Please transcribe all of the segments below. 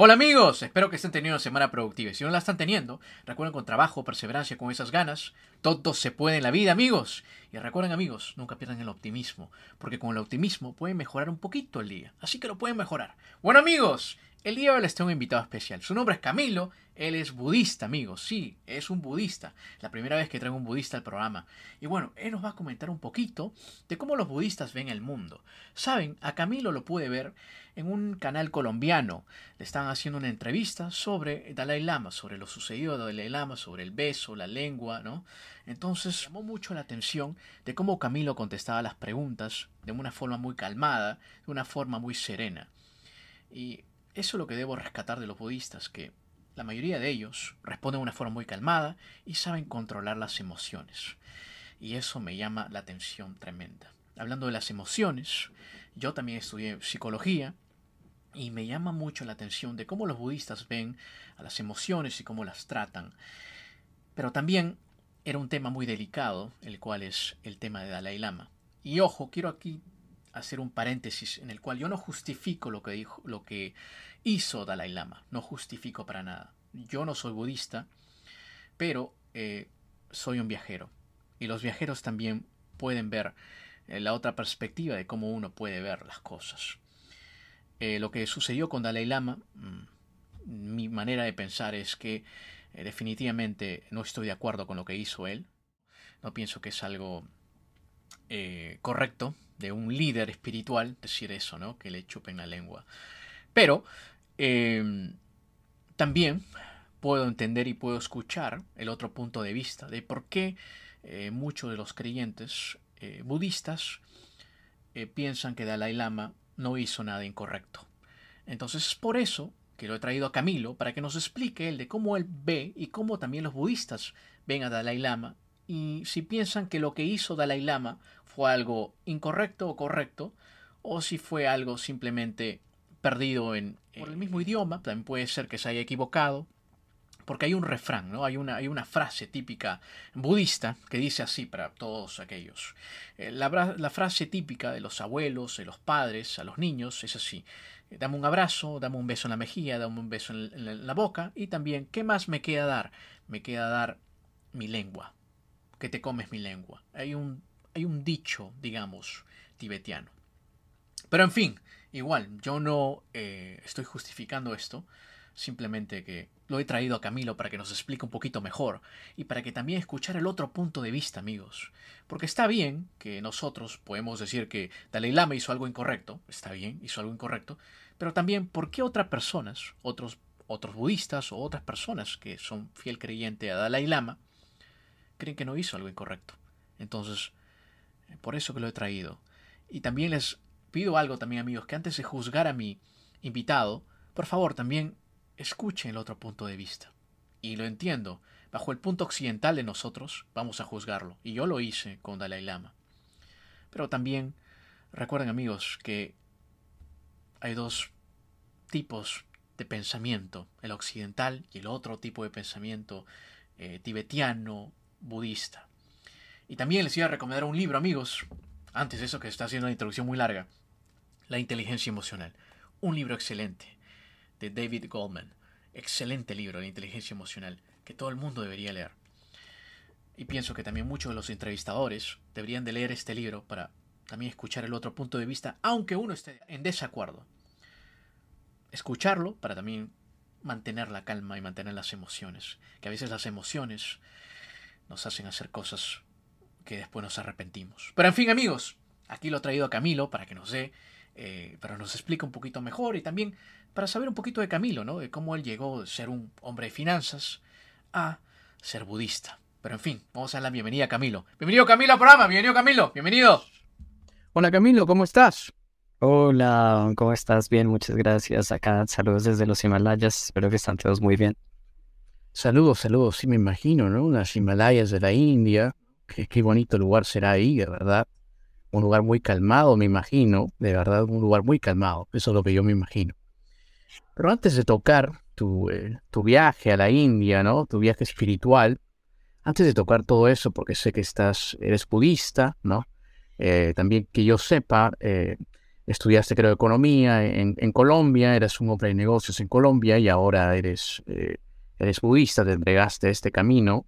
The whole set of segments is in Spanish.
Hola amigos, espero que estén teniendo una semana productiva. Si no la están teniendo, recuerden con trabajo, perseverancia, con esas ganas, todo se puede en la vida, amigos. Y recuerden, amigos, nunca pierdan el optimismo, porque con el optimismo pueden mejorar un poquito el día. Así que lo pueden mejorar. Bueno, amigos, el día de hoy les tengo un invitado especial. Su nombre es Camilo, él es budista, amigos. Sí, es un budista. La primera vez que traigo un budista al programa. Y bueno, él nos va a comentar un poquito de cómo los budistas ven el mundo. Saben, a Camilo lo pude ver en un canal colombiano. Le estaban haciendo una entrevista sobre Dalai Lama, sobre lo sucedido de Dalai Lama, sobre el beso, la lengua, ¿no? Entonces llamó mucho la atención de cómo Camilo contestaba las preguntas de una forma muy calmada, de una forma muy serena. Y eso es lo que debo rescatar de los budistas, que la mayoría de ellos responden de una forma muy calmada y saben controlar las emociones. Y eso me llama la atención tremenda. Hablando de las emociones, yo también estudié psicología y me llama mucho la atención de cómo los budistas ven a las emociones y cómo las tratan. Pero también era un tema muy delicado, el cual es el tema de Dalai Lama. Y ojo, quiero aquí hacer un paréntesis en el cual yo no justifico lo que dijo, lo que hizo Dalai Lama, no justifico para nada. Yo no soy budista, pero eh, soy un viajero y los viajeros también pueden ver eh, la otra perspectiva de cómo uno puede ver las cosas. Eh, lo que sucedió con Dalai Lama, mm, mi manera de pensar es que definitivamente no estoy de acuerdo con lo que hizo él. No pienso que es algo correcto de un líder espiritual decir eso, ¿no? Que le chupen la lengua. Pero em, también puedo entender y puedo escuchar el otro punto de vista de por qué eh, muchos de los creyentes eh, budistas eh, piensan que Dalai Lama no hizo nada incorrecto. Entonces es por eso que lo he traído a Camilo para que nos explique él de cómo él ve y cómo también los budistas ven a Dalai Lama y si piensan que lo que hizo Dalai Lama fue algo incorrecto o correcto, o si fue algo simplemente perdido en, por el mismo idioma, también puede ser que se haya equivocado, porque hay un refrán, ¿no? Hay una, hay una frase típica budista que dice así para todos aquellos. Eh, la, la, frase típica de los abuelos, de los padres, a los niños, es así. Dame un abrazo, dame un beso en la mejilla, dame un beso en la boca y también, ¿qué más me queda dar? Me queda dar mi lengua que te comes mi lengua. Hay un, hay un dicho, digamos, tibetiano. Pero en fin, igual, yo no eh, estoy justificando esto, simplemente que lo he traído a Camilo para que nos explique un poquito mejor y para que también escuchar el otro punto de vista, amigos. Porque está bien que nosotros podemos decir que Dalai Lama hizo algo incorrecto, está bien, hizo algo incorrecto, pero también por qué otras personas, otros, otros budistas o otras personas que son fiel creyente a Dalai Lama, creen que no hizo algo incorrecto. Entonces, eh, por eso que lo he traído. Y también les pido algo también, amigos, que antes de juzgar a mi invitado, por favor, también escuchen el otro punto de vista. Y lo entiendo, bajo el punto occidental de nosotros, vamos a juzgarlo. Y yo lo hice con Dalai Lama. Pero también recuerden, amigos, que hay dos tipos de pensamiento, el occidental y el otro tipo de pensamiento eh, tibetiano, budista. Y también les iba a recomendar un libro, amigos, antes de eso que está haciendo una introducción muy larga, La inteligencia emocional. Un libro excelente de David Goldman. Excelente libro, La inteligencia emocional, que todo el mundo debería leer. Y pienso que también muchos de los entrevistadores deberían de leer este libro para también escuchar el otro punto de vista, aunque uno esté en desacuerdo. Escucharlo para también mantener la calma y mantener las emociones, que a veces las emociones nos hacen hacer cosas que después nos arrepentimos. Pero en fin, amigos, aquí lo he traído a Camilo para que nos dé, eh, para nos explique un poquito mejor y también para saber un poquito de Camilo, ¿no? De cómo él llegó de ser un hombre de finanzas a ser budista. Pero en fin, vamos a dar la bienvenida a Camilo. Bienvenido Camilo al programa, bienvenido Camilo, bienvenido. Hola Camilo, ¿cómo estás? Hola, ¿cómo estás? Bien, muchas gracias. Acá saludos desde los Himalayas, espero que están todos muy bien. Saludos, saludos, sí me imagino, ¿no? Unas Himalayas de la India. Qué, bonito lugar será ahí, de verdad. Un lugar muy calmado, me imagino. De verdad, un lugar muy calmado. Eso es lo que yo me imagino. Pero antes de tocar tu, eh, tu viaje a la India, ¿no? Tu viaje espiritual, antes de tocar todo eso, porque sé que estás, eres budista, ¿no? Eh, también que yo sepa, eh, estudiaste creo economía en, Colombia, eres un hombre de negocios en Colombia y ahora eres, eh, eres budista, te entregaste este camino.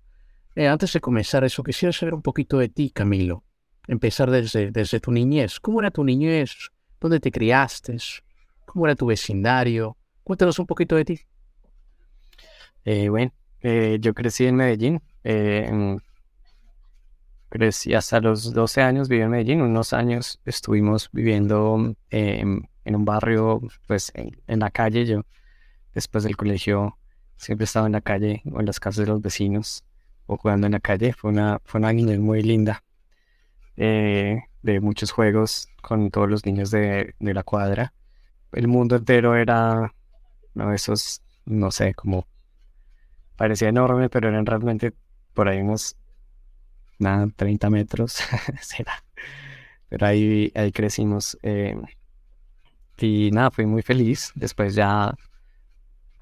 Eh, antes de comenzar eso, quisiera saber un poquito de ti, Camilo. Empezar desde, desde tu niñez. ¿Cómo era tu niñez? ¿Dónde te criaste? ¿Cómo era tu vecindario? Cuéntanos un poquito de ti. Eh, bueno, eh, yo crecí en Medellín. Eh, crecí hasta los 12 años, viví en Medellín. Unos años estuvimos viviendo en, en un barrio, pues en, en, la calle. Yo, después del colegio, siempre estaba en la calle o en las casas de los vecinos o jugando en la calle. Fue una, fue una niñez muy linda. Eh, de muchos juegos con todos los niños de, de la cuadra. El mundo entero era, no, esos, no sé, como parecía enorme, pero eran realmente por ahí unos nada, 30 metros, será. Pero ahí, ahí crecimos. Eh, y nada, fui muy feliz. Después ya,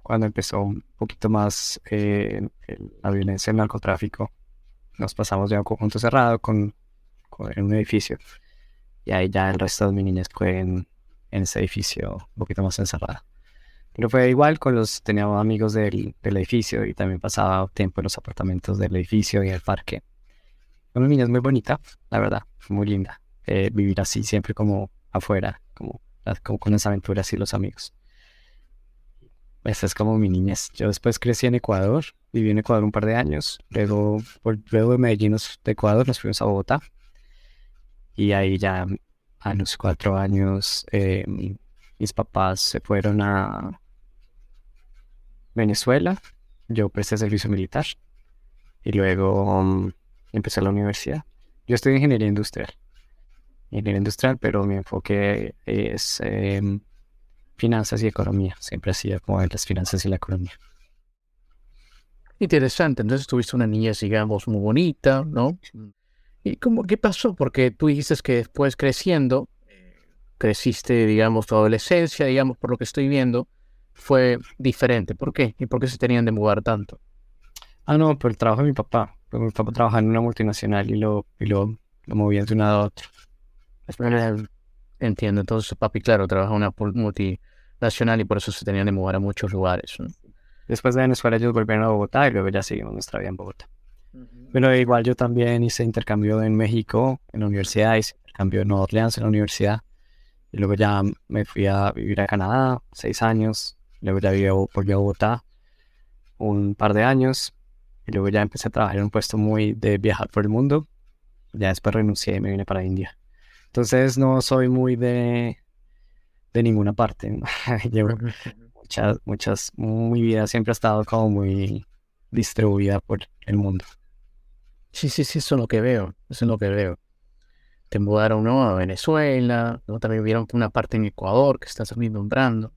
cuando empezó un poquito más eh, la violencia, el narcotráfico, nos pasamos a un conjunto cerrado con, con, en un edificio. Y ahí ya el resto de mi niñez fue en, en ese edificio un poquito más encerrado. Pero fue igual con los, teníamos amigos del, del, edificio y también pasaba tiempo en los apartamentos del edificio y el parque. Una niña es muy bonita, la verdad, muy linda. Eh, vivir así siempre como afuera, como, como con las aventuras y los amigos. Esa es como mi niñez. Yo después crecí en Ecuador, viví en Ecuador un par de años. Luego, luego de Medellín, de Ecuador, nos fuimos a Bogotá. Y ahí ya a los cuatro años eh, mis papás se fueron a Venezuela. Yo presté servicio militar. Y luego um, empecé la universidad. Yo estudié ingeniería industrial. Ingeniería industrial, pero mi enfoque es eh, finanzas y economía. Siempre ha sido como las finanzas y la economía. Interesante. Entonces tuviste una niñez, digamos, muy bonita, ¿no? ¿Y cómo, qué pasó? Porque tú dijiste que después creciendo, creciste, digamos, tu adolescencia, digamos, por lo que estoy viendo, fue diferente. ¿Por qué? ¿Y por qué se tenían de mudar tanto? Ah, no, por el trabajo de mi papá. Porque mi papá trabajaba en una multinacional y lo, y lo, lo movía de un lado a otro. Entiendo. Entonces, papi, claro, trabaja en una multinacional y por eso se tenían de mudar a muchos lugares. ¿no? Después de Venezuela ellos volvieron a Bogotá y luego ya seguimos nuestra vida en Bogotá. Uh -huh. Pero igual yo también hice intercambio en México, en la universidad, hice intercambio en Nueva Orleans, en la universidad. Y luego ya me fui a vivir a Canadá, seis años. Luego ya viví, volví a Bogotá un par de años. Y luego ya empecé a trabajar en un puesto muy de viajar por el mundo. Ya después renuncié y me vine para India. Entonces no soy muy de, de ninguna parte. Llevo muchas, muchas, mi vida siempre ha estado como muy distribuida por el mundo. Sí, sí, sí, eso es lo que veo. Eso es lo que veo te mudaron ¿no? a Venezuela, ¿no? también vieron una parte en Ecuador que estás también nombrando,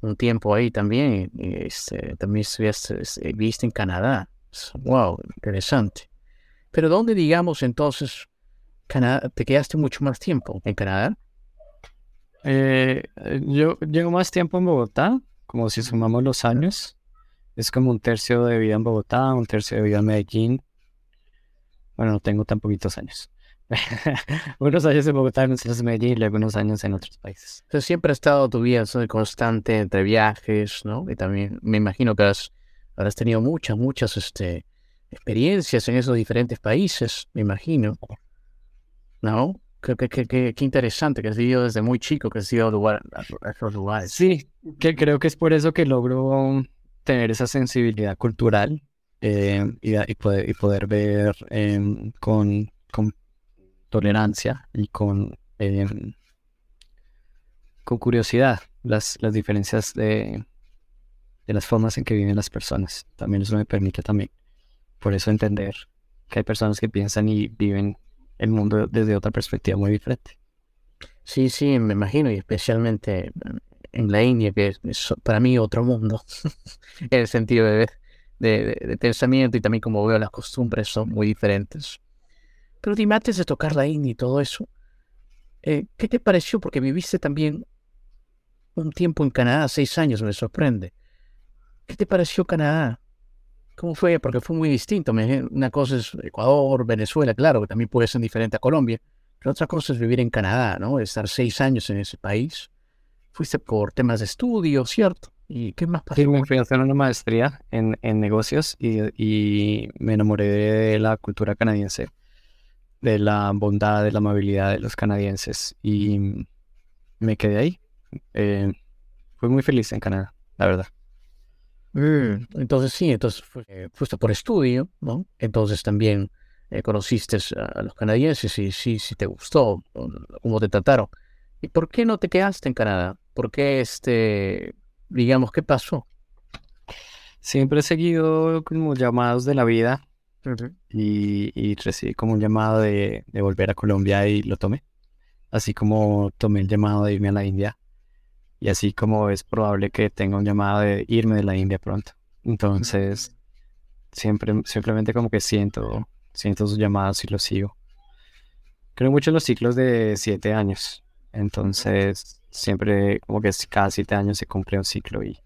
un tiempo ahí también, y, este, también estuviste, viste en Canadá, wow, interesante. Pero ¿dónde, digamos, entonces, Canadá, te quedaste mucho más tiempo en Canadá? Eh, yo llevo más tiempo en Bogotá, como si sumamos los años, es como un tercio de vida en Bogotá, un tercio de vida en Medellín. Bueno, no tengo tan poquitos años. unos años en Bogotá, unos años en Medellín, luego unos años en otros países. Entonces, siempre ha estado tu vida ¿no? constante entre viajes, ¿no? Y también me imagino que has, habrás tenido muchas, muchas este, experiencias en esos diferentes países, me imagino. ¿No? Qué, qué, qué, qué interesante que has vivido desde muy chico, que has ido a, esos lugares. Sí, que creo que es por eso que logro tener esa sensibilidad cultural eh, y, y, poder, y poder ver eh, con, con tolerancia y con, eh, con curiosidad las, las diferencias de, de, las formas en que viven las personas. También eso me permite también, por eso entender que hay personas que piensan y viven el mundo desde otra perspectiva muy diferente. Sí, sí, me imagino, y especialmente en la India, que es para mí otro mundo, en el sentido de ver, de, pensamiento y también como veo las costumbres son muy diferentes. Pero dime, antes de tocar la India y todo eso, eh, ¿qué te pareció? Porque viviste también un tiempo en Canadá, seis años, me sorprende. ¿Qué te pareció Canadá? ¿Cómo fue? Porque fue muy distinto. Una cosa es Ecuador, Venezuela, claro, que también puede ser diferente a Colombia. Pero otra cosa es vivir en Canadá, ¿no? Estar seis años en ese país. Fuiste por temas de estudio, ¿cierto? ¿Y qué más pasó? Sí, me fui a hacer una maestría en, en negocios y, me enamoré de la cultura canadiense, de la bondad, de la amabilidad de los canadienses y me quedé ahí. Eh, fui muy feliz en Canadá, la verdad. Mm, entonces sí, entonces fuiste por estudio, ¿no? Entonces también eh, conociste a los canadienses y sí, sí te gustó cómo te trataron. ¿Y por qué no te quedaste en Canadá? ¿Por qué este, digamos, qué pasó? Siempre he seguido como llamados de la vida y, y, recibí como un llamado de, de volver a Colombia y lo tomé. Así como tomé el llamado de irme a la India y así como es probable que tenga un llamado de irme de la India pronto. Entonces, siempre, simplemente como que siento, siento sus llamados y los sigo. Creo mucho en los ciclos de siete años. Entonces, siempre como que cada siete años se cumple un ciclo y,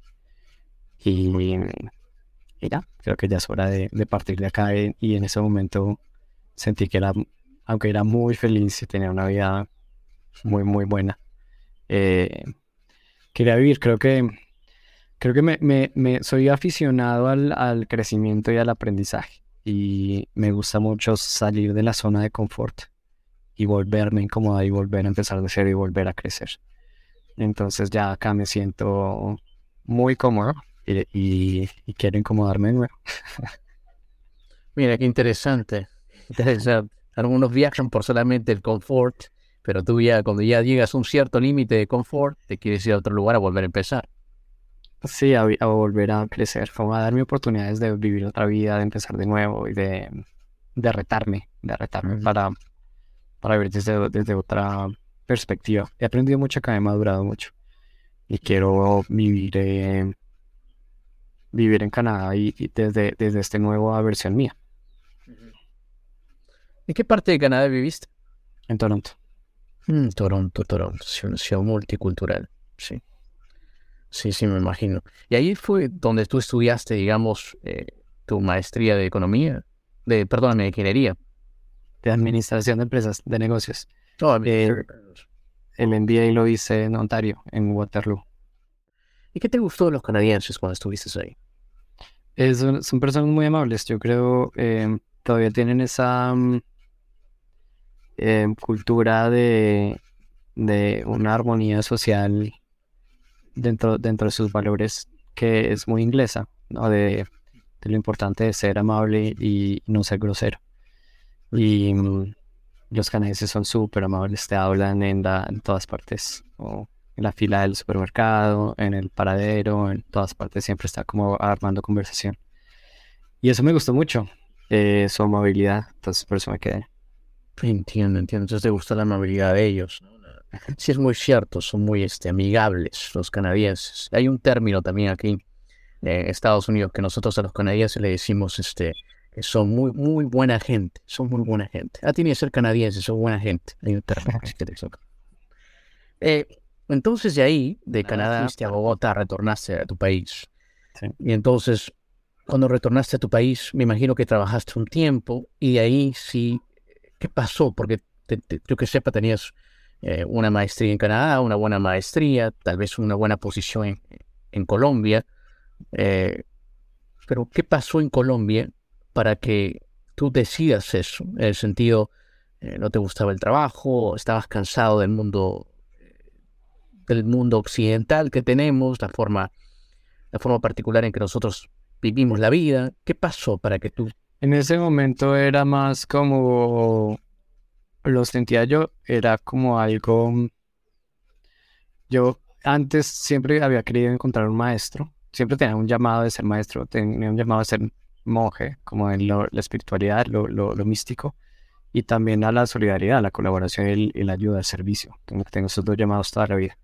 y, ya, creo que ya es hora de, partir de acá y, en ese momento sentí que era, aunque era muy feliz y tenía una vida muy, muy buena, eh, quería vivir. Creo que, creo que me, me, soy aficionado al, al, crecimiento y al aprendizaje. Y me gusta mucho salir de la zona de confort y volverme incomodar y volver a empezar de cero y volver a crecer. Entonces ya acá me siento muy cómodo y, y, quiero incomodarme. Mira, qué interesante. Algunos viajan por solamente el confort pero tú ya, cuando ya llegas a un cierto límite de confort, te quieres ir a otro lugar a volver a empezar. Sí, a, volver a crecer, como a darme oportunidades de vivir otra vida, de empezar de nuevo y de, de retarme, de retarme para, para ver desde, desde otra perspectiva. He aprendido mucho acá, he madurado mucho y quiero vivir, eh, vivir en Canadá y, desde, desde esta nueva versión mía. ¿En qué parte de Canadá viviste? En Toronto. Mm, Toronto, Toronto, una ciudad multicultural, sí. Sí, sí, me imagino. Y ahí fue donde tú estudiaste, digamos, eh, tu maestría de economía, de, perdóname, de ingeniería. De administración de empresas, de negocios. Oh, eh, el MBA lo hice en Ontario, en Waterloo. ¿Y qué te gustó de los canadienses cuando estuviste ahí? son personas muy amables. Yo creo eh, todavía tienen esa mm, Em, cultura de, de, una armonía social dentro, dentro de sus valores que es muy inglesa, ¿no? de, lo importante de ser amable y no ser grosero. Y mm, los canadienses son súper amables, te hablan en, en todas partes, o en la fila del supermercado, en el paradero, en todas partes, siempre está como armando conversación. Y eso me gustó mucho, eh, su amabilidad, entonces por eso me quedé. Entiendo, entiendo. Entonces te gusta la amabilidad de ellos. Sí, es muy cierto, son muy este, amigables los canadienses. Hay un término también aquí en Estados Unidos que nosotros a los canadienses le decimos este, que son muy, muy buena gente. Son muy buena gente. Ah, tiene que ser canadiense, son buena gente. Hay un término eh, entonces de ahí, de Canadá, fuiste a Bogotá, retornaste a tu país. Y entonces, cuando retornaste a tu país, me imagino que trabajaste un tiempo y de ahí sí ¿Qué pasó? Porque yo que sepa, tenías eh, una maestría en Canadá, una buena maestría, tal vez una buena posición en, Colombia. Eh, pero, ¿qué pasó en Colombia para que tú decidas eso? En el sentido, eh, no te gustaba el trabajo, estabas cansado del mundo del mundo occidental que tenemos, la forma, la forma particular en que nosotros vivimos la vida. ¿Qué pasó para que tú en ese momento era más como, lo sentía yo, era como algo, yo antes siempre había querido encontrar un maestro, siempre tenía un llamado de ser maestro, tenía un llamado de ser monje, como en la espiritualidad, lo, místico, y también a la solidaridad, la colaboración y, la ayuda, el servicio. Tengo, esos dos llamados toda la vida.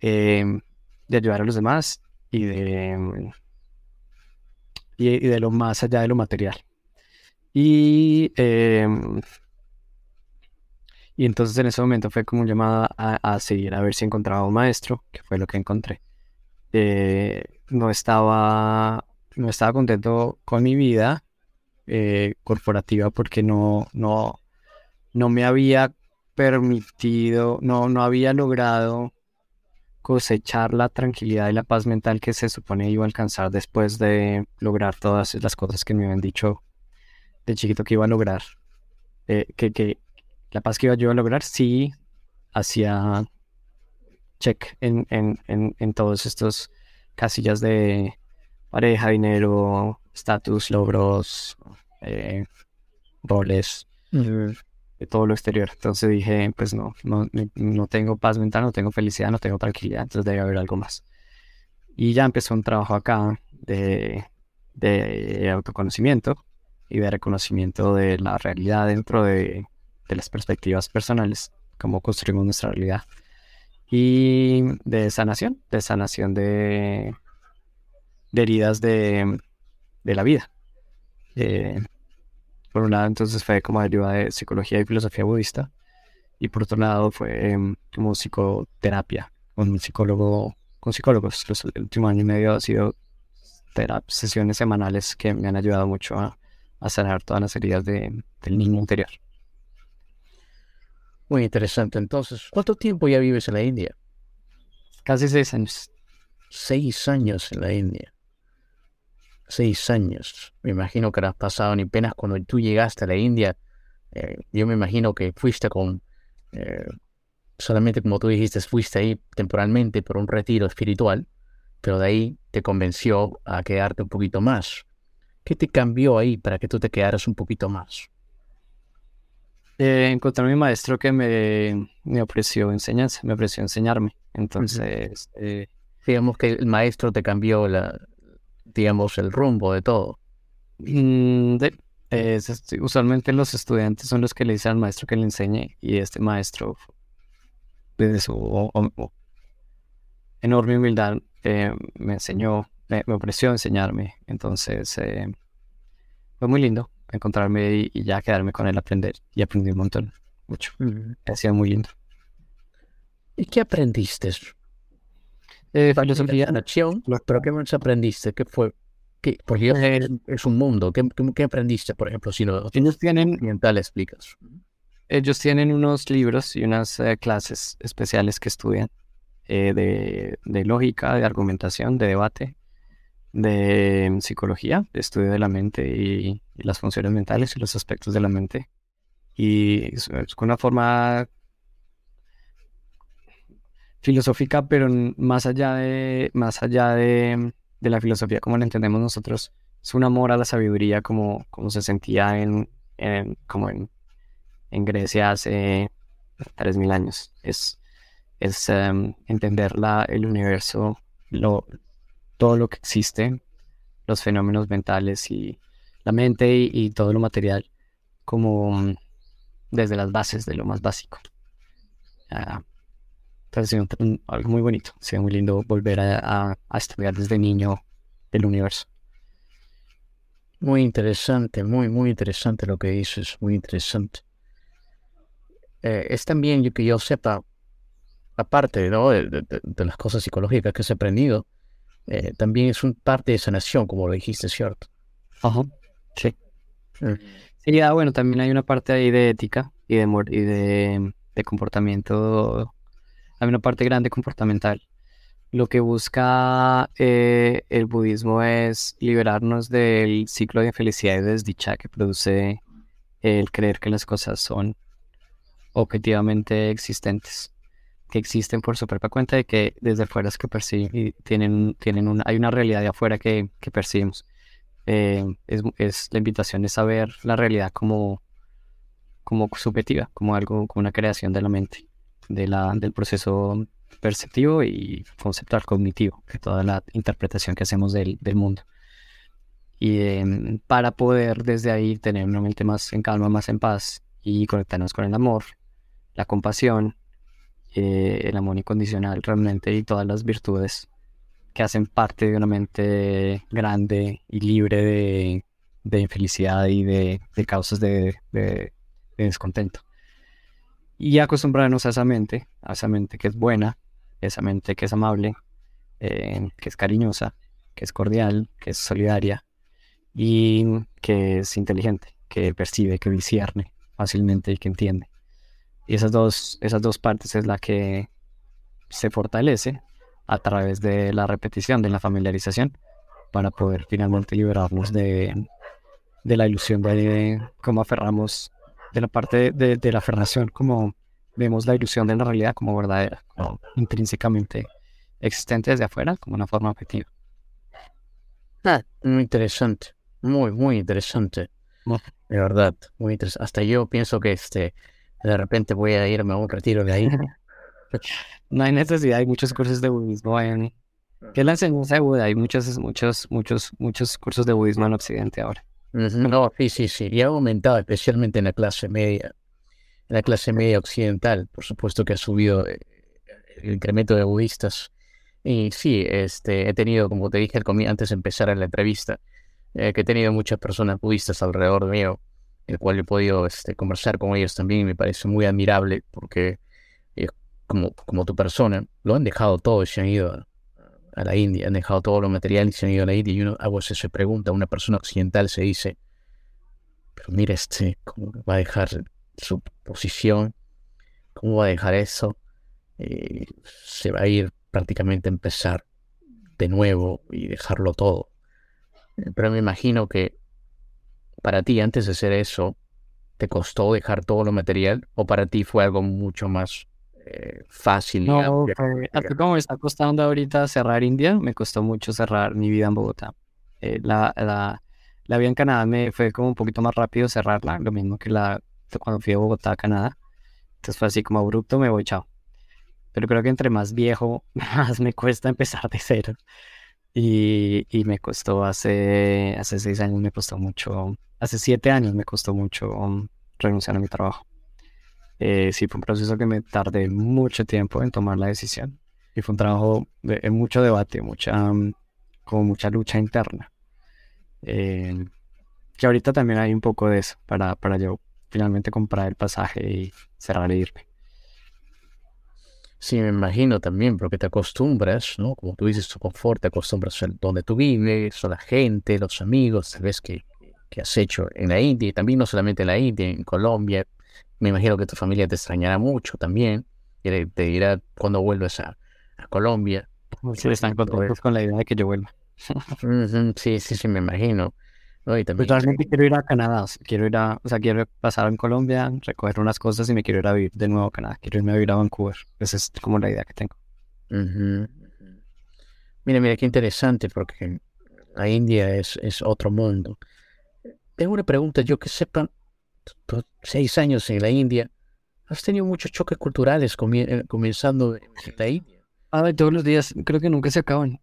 Em, de ayudar a los demás y de y, de lo más allá de lo material. Y, em, y entonces en ese momento fue como un llamado a, seguir a ver si encontraba un maestro, que fue lo que encontré. Eh, no, estaba, no estaba contento con mi vida eh, corporativa porque no, no, no me había permitido, no, no había logrado cosechar la tranquilidad y la paz mental que se supone iba a alcanzar después de lograr todas las cosas que me habían dicho de chiquito que iba a lograr. Eh, que, que, la paz que iba yo a lograr sí hacía check en, en, en, en todos estos casillas de pareja, dinero, estatus, logros, eh, roles de todo lo exterior. Entonces dije, pues no, no, no tengo paz mental, no tengo felicidad, no tengo tranquilidad, entonces debe haber algo más. Y ya empezó un trabajo acá de, de autoconocimiento y de reconocimiento de la realidad dentro de, de las perspectivas personales, cómo construimos nuestra realidad. Y de sanación, de sanación de, de heridas de, de la vida. Eh, por un lado, entonces fue como ayuda de psicología y filosofía budista. Y por otro lado, fue em, como psicoterapia con un psicólogo, con psicólogos. Los, el último año y medio ha sido sesiones semanales que me han ayudado mucho a, sanar todas las heridas de, del niño interior. Muy interesante. Entonces, ¿cuánto tiempo ya vives en la India? Casi seis años. Seis años en la India seis años. Me imagino que no has pasado ni penas cuando tú llegaste a la India. Eh, yo me imagino que fuiste con, eh, solamente como tú dijiste, fuiste ahí temporalmente por un retiro espiritual, pero de ahí te convenció a quedarte un poquito más. ¿Qué te cambió ahí para que tú te quedaras un poquito más? Eh, encontré a mi maestro que me, me, ofreció enseñanza, me ofreció enseñarme. Entonces, digamos que el maestro te cambió la, digamos, el rumbo de todo. Mm, usualmente los estudiantes son los que le dicen al maestro que le enseñe y este maestro, desde su enorme humildad, eh, me enseñó, me, ofreció enseñarme. Entonces, eh, fue muy lindo encontrarme y, ya quedarme con él, aprender y aprendí un montón, mucho. Ha sido muy lindo. ¿Y qué aprendiste? Eh, filosofía. Nación, pero ¿qué más aprendiste? ¿Qué fue? ¿Qué? Porque es, un mundo. ¿Qué, ¿Qué, aprendiste, por ejemplo, si no ellos tienen, tal explicas? Ellos tienen unos libros y unas eh, clases especiales que estudian eh, de, de, lógica, de argumentación, de debate, de psicología, de estudio de la mente y, las funciones mentales y los aspectos de la mente. Y es, es una forma filosófica, pero más allá de, más allá de, la filosofía como la entendemos nosotros, es un amor a la sabiduría como, como se sentía en, como en, Grecia hace 3.000 años. Es, es em, entender la, el universo, lo, todo lo que existe, los fenómenos mentales y la mente y, todo lo material como desde las bases de lo más básico. Ah, entonces, algo muy bonito. Ha sido muy lindo volver a, estudiar desde niño el universo. Muy interesante, muy, muy interesante lo que dices, muy interesante. Eh, es también que yo sepa, aparte de, las cosas psicológicas que he aprendido, eh, también es un parte de sanación, como lo dijiste, ¿cierto? Ajá, sí. Mm. Sí, ah, bueno, también hay una parte ahí de ética y de, y de, de comportamiento hay una parte grande comportamental. Lo que busca eh, el budismo es liberarnos del ciclo de felicidad y desdicha que produce el creer que las cosas son objetivamente existentes, que existen por su propia cuenta y que desde afuera es que perciben y tienen, tienen hay una realidad de afuera que, percibimos. Eh, es, la invitación es saber la realidad como, como subjetiva, como algo, como una creación de la mente de la, del proceso perceptivo y conceptual cognitivo, toda la interpretación que hacemos del, mundo. Y em, para poder desde ahí tener una mente más en calma, más en paz y conectarnos con el amor, la compasión, eh, el amor incondicional realmente y todas las virtudes que hacen parte de una mente grande y libre de, infelicidad y de, causas de, descontento. Y acostumbrarnos a esa mente, a esa mente que es buena, esa mente que es amable, eh, que es cariñosa, que es cordial, que es solidaria y que es inteligente, que percibe, que discierne fácilmente y que entiende. Y esas dos, esas dos partes es la que se fortalece a través de la repetición, de la familiarización, para poder finalmente liberarnos de, de la ilusión de, cómo aferramos, de la parte de, la aferración, como vemos la ilusión de la realidad como verdadera, intrínsecamente existente desde afuera, como una forma objetiva. Ah, muy interesante, muy, muy interesante. De verdad, muy interesante. Hasta yo pienso que este, de repente voy a irme a un retiro de ahí. no hay necesidad, hay muchos cursos de budismo en... ¿Qué es la enseñanza de Buda? Hay muchos, muchos, muchos, muchos cursos de budismo en Occidente ahora. No, sí, sí, sí. Y ha aumentado especialmente en la clase media, en la clase media occidental. Por supuesto que ha subido eh, el incremento de budistas. Y sí, este, he tenido, como te dije antes de empezar la entrevista, eh, que he tenido muchas personas budistas alrededor de mí, el cual he podido este, conversar con ellos también. Y me parece muy admirable porque, eh, como, como tu persona, lo han dejado todo y se han ido a la India, han dejado todo lo material y se han ido a la India. Y uno a veces se pregunta, una persona occidental se dice, pero mira este, ¿cómo va a dejar su posición? ¿Cómo va a dejar eso? Eh, se va a ir prácticamente a empezar de nuevo y dejarlo todo. Eh, pero me imagino que para ti, antes de hacer eso, ¿te costó dejar todo lo material o para ti fue algo mucho más eh, fácil. No, como me está costando ahorita cerrar India, me costó mucho cerrar mi vida en Bogotá. Eh, la, la, la, vida en Canadá me fue como un poquito más rápido cerrarla, lo mismo que la cuando fui a Bogotá, Canadá. Entonces fue así como abrupto, me voy, chao. Pero creo que entre más viejo, más me cuesta empezar de cero. Y, y me costó hace, hace seis años, me costó mucho, hace siete años me costó mucho um, renunciar a mi trabajo. Eh, sí, fue un proceso que me tardé mucho tiempo en tomar la decisión. Y fue un trabajo de, mucho debate, mucha, mm, como mucha lucha interna. Eh, que ahorita también hay un poco de eso para, para yo finalmente comprar el pasaje y cerrar e irme. Sí, me imagino también, porque te acostumbras, ¿no? Como tú dices, tu confort, te acostumbras a donde tú vives, a la gente, los amigos, tal vez que, que has hecho en la India, y también no solamente en la India, en Colombia, me imagino que tu familia te extrañará mucho también. Y te dirá cuando vuelves a, Colombia. Sí, están contentos con la idea de que yo vuelva. sí, sí, sí, me imagino. Y también... realmente quiero ir a Canadá. Quiero ir a, o sea, quiero pasar en Colombia, recoger unas cosas y me quiero ir a vivir de nuevo a Canadá. Quiero irme a vivir a Vancouver. Esa es como la idea que tengo. Mira, mira, qué interesante porque la India es, es otro mundo. Tengo una pregunta, yo que sepa, seis años en la India, has tenido muchos choques culturales eh, comenzando en la India. A ver, todos los días, creo que nunca se acaban.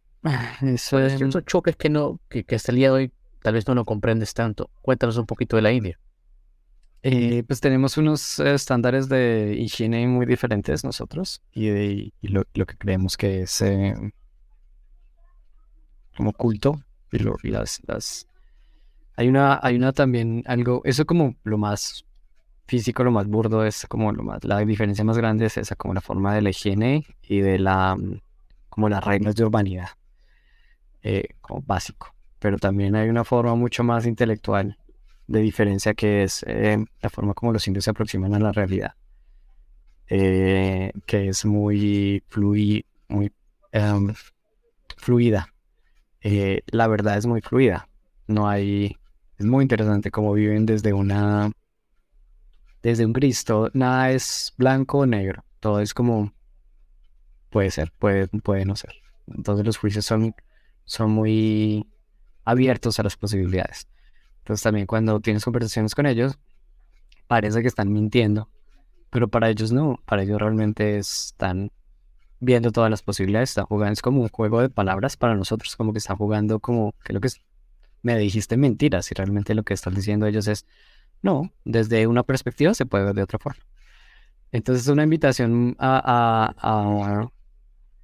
Eso es... Son choques que, no, que, hasta el día de hoy tal vez no lo comprendes tanto. Cuéntanos un poquito de la India. Eh, pues tenemos unos estándares de higiene muy diferentes nosotros y, lo, que creemos que es eh, como culto y, lo, y las, las, hay una, hay una también algo, eso como lo más físico, lo más burdo es como lo más, la diferencia más grande es esa, como la forma de la higiene y de la, como las reglas de urbanidad, eh, como básico. Pero también hay una forma mucho más intelectual de diferencia que es eh, la forma como los indios se aproximan a la realidad, eh, que es muy, muy em, fluida. la verdad es muy fluida. No hay es muy interesante cómo viven desde una desde un gris, nada es blanco o negro, todo es como puede ser, puede, puede no ser. Entonces los juicios son, son muy abiertos a las posibilidades. Entonces también cuando tienes conversaciones con ellos, parece que están mintiendo, pero para ellos no, para ellos realmente están viendo todas las posibilidades, están jugando, es como un juego de palabras para nosotros, como que están jugando como, que lo que es? Me dijiste mentiras y realmente lo que están diciendo ellos es, no, desde una perspectiva se puede ver de otra forma. Entonces es una invitación a, a,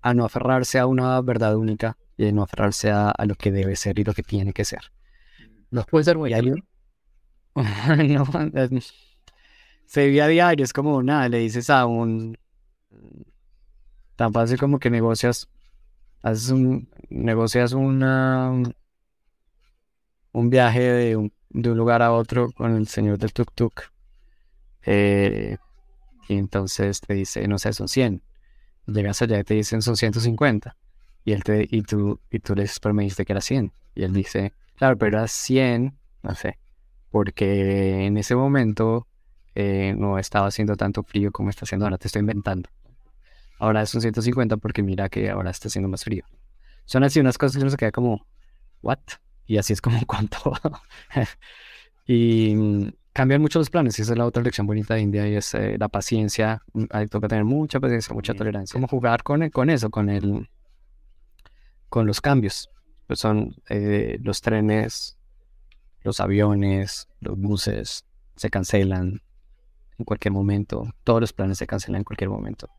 a, no aferrarse a una verdad única, y no aferrarse a, lo que debe ser y lo que tiene que ser. ¿Nos puedes dar un Y hay ejemplo? no, se vive a diario, es como nada, le dices a un tan fácil como que negocias, haces un, negocias una un viaje de un, de un lugar a otro con el señor del tuk tuk eh, y entonces te dice, no sé, son 100 llegas allá y te dicen son 150 y él te, y tú, y tú le dices, pero me dijiste que era 100 y él dice, claro, pero era 100, no sé, porque en ese momento eh, no estaba haciendo tanto frío como está haciendo ahora, te estoy inventando. Ahora es un 150 porque mira que ahora está haciendo más frío. Son así unas cosas que uno se queda como, ¿what? Y así es como cuánto. y mm, cambian mucho los planes, y esa es la otra lección bonita de India y es eh, la paciencia. Mm, Hay que tener mucha paciencia, mucha tolerancia. Como jugar con, con eso, con el, con los cambios. Pues son eh, los trenes, los aviones, los buses se cancelan en cualquier momento. Todos los planes se cancelan en cualquier momento.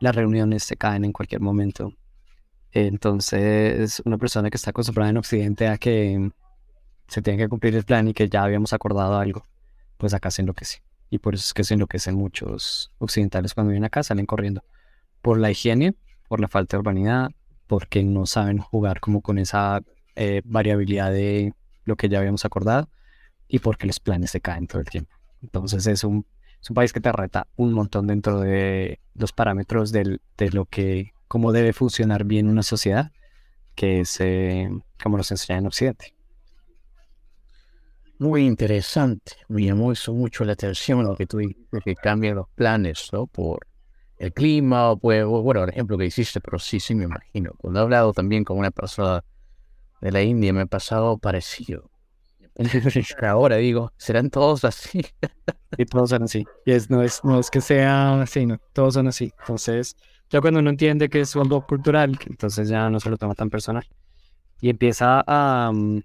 Las reuniones se caen en cualquier momento. Entonces, una persona que está acostumbrada en Occidente a que se tiene que cumplir el plan y que ya habíamos acordado algo, pues acá se enloquece. Y por eso es que se enloquecen muchos occidentales cuando vienen acá, salen corriendo. Por la higiene, por la falta de urbanidad, porque no saben jugar como con esa eh, variabilidad de lo que ya habíamos acordado y porque los planes se caen todo el tiempo. Entonces es un, país que te reta un montón dentro de los parámetros de lo que, cómo debe funcionar bien una sociedad, que es eh, como nos enseñan en Occidente. Muy interesante. Me llamó eso mucho la atención lo que tú dijiste, que cambian los planes. Por el clima, o pues, o, bueno, el ejemplo que hiciste, pero sí, sí me imagino. Cuando he hablado también con una persona de la India, me ha pasado parecido. Ahora digo, ¿serán todos así? Y todos son así. Y es, no, es, no es que sea así, no, todos son así. Entonces, ya cuando uno entiende que es algo cultural, entonces ya no se lo toma tan personal. Y empieza a, mm,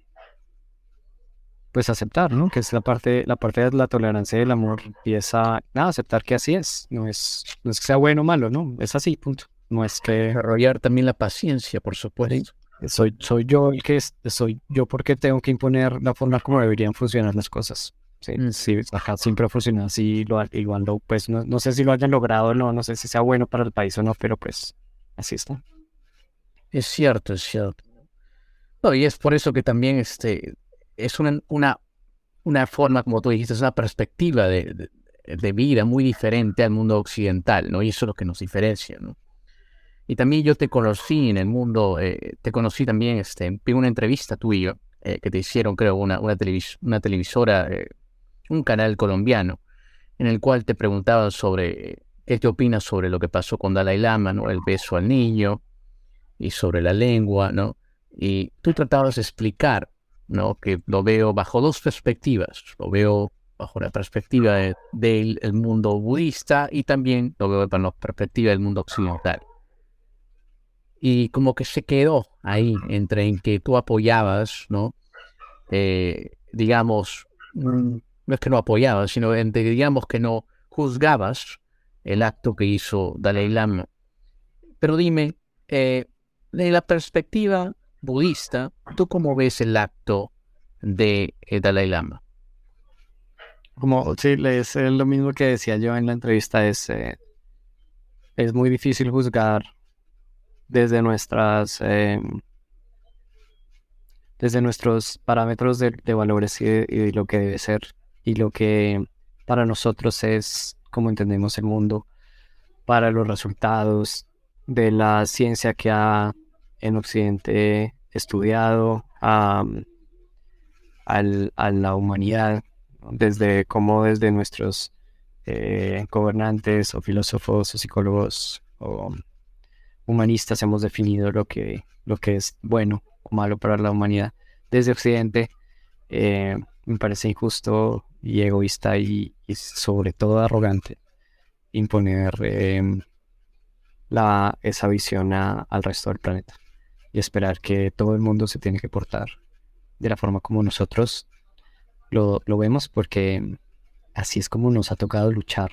pues, aceptar, ¿no? Que es la parte, la parte de la tolerancia y el amor. Empieza a aceptar que así es. No es, no es que sea bueno o malo, ¿no? Es así, punto. No es que Desarrollar también la paciencia, por supuesto. Soy, soy yo el que es, soy yo porque tengo que imponer la forma como deberían funcionar las cosas. Sí, Mm. sí, ajá, siempre ha funcionado así, lo, igual lo, pues no, no sé si lo hayan logrado o no, no sé si sea bueno para el país o no, pero pues así está. Es cierto, es cierto. No, y es por eso que también este, es una, una, una forma, como tú dijiste, es una perspectiva de, de, de vida muy diferente al mundo occidental, ¿no? Y eso es lo que nos diferencia, ¿no? Y también yo te conocí en el mundo, eh, te conocí también, este, vi una entrevista tuya eh, que te hicieron, creo, una, una, televis- una televisora, eh, un canal colombiano, en el cual te preguntaban sobre qué te opinas sobre lo que pasó con Dalai Lama, ¿no? El beso al niño y sobre la lengua, ¿no? Y tú tratabas de explicar, ¿no? Que lo veo bajo dos perspectivas. Lo veo bajo la perspectiva de- del el mundo budista y también lo veo bajo la perspectiva del mundo occidental. Y como que se quedó ahí entre en que tú apoyabas, ¿no? Eh, digamos, mm, no es que no apoyabas, sino entre, digamos que no juzgabas el acto que hizo Dalai Lama. Pero dime, eh, de la perspectiva budista, ¿tú cómo ves el acto de eh, Dalai Lama? Como sí, es lo mismo que decía yo en la entrevista, es, eh, es muy difícil juzgar desde nuestras eh, desde nuestros parámetros de, de valores y, lo que debe ser y lo que para nosotros es como entendemos el mundo, para los resultados de la ciencia que ha en Occidente estudiado a, al- a la humanidad, desde cómo desde nuestros eh, gobernantes o filósofos o psicólogos o humanistas hemos definido lo que, lo que es bueno o malo para la humanidad. Desde Occidente eh, me parece injusto y egoísta y, y sobre todo arrogante imponer em, la, esa visión a- al resto del planeta y esperar que todo el mundo se tiene que portar de la forma como nosotros lo, lo vemos porque así es como nos ha tocado luchar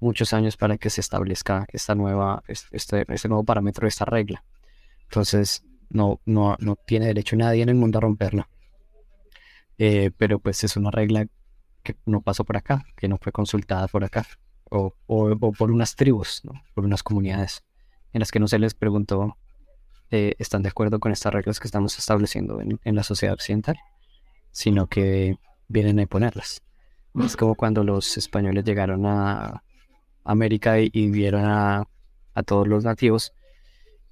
muchos años para que se establezca esta nueva, es- este, este nuevo parámetro, esta regla. Entonces, no, no, no tiene derecho nadie en el mundo a romperla. Eh, pero pues es una regla que no pasó por acá, que no fue consultada por acá, o, o, por unas tribus, ¿no? por unas comunidades, en las que no se les preguntó, eh, ¿están de acuerdo con estas reglas que estamos estableciendo en, en la sociedad occidental? Sino que vienen a imponerlas. Es como cuando los españoles llegaron a América y, vieron a, todos los nativos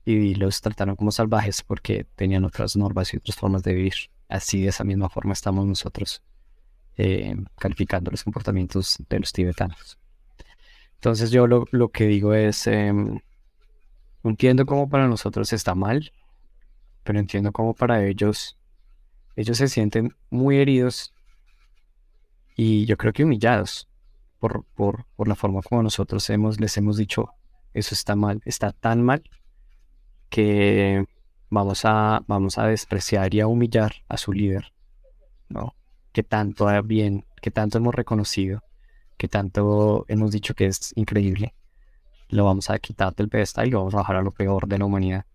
y los trataron como salvajes porque tenían otras normas y otras formas de vivir. Así de esa misma forma estamos nosotros eh, calificando los comportamientos de los tibetanos. Entonces yo lo, lo que digo es, em, entiendo cómo para nosotros está mal, pero entiendo cómo para ellos, ellos se sienten muy heridos y yo creo que humillados por, por, por la forma como nosotros hemos, les hemos dicho, eso está mal, está tan mal que vamos a, vamos a despreciar y a humillar a su líder, ¿no? Que tanto bien, que tanto hemos reconocido, que tanto hemos dicho que es increíble, lo vamos a quitar del pedestal y lo vamos a bajar a lo peor de la humanidad.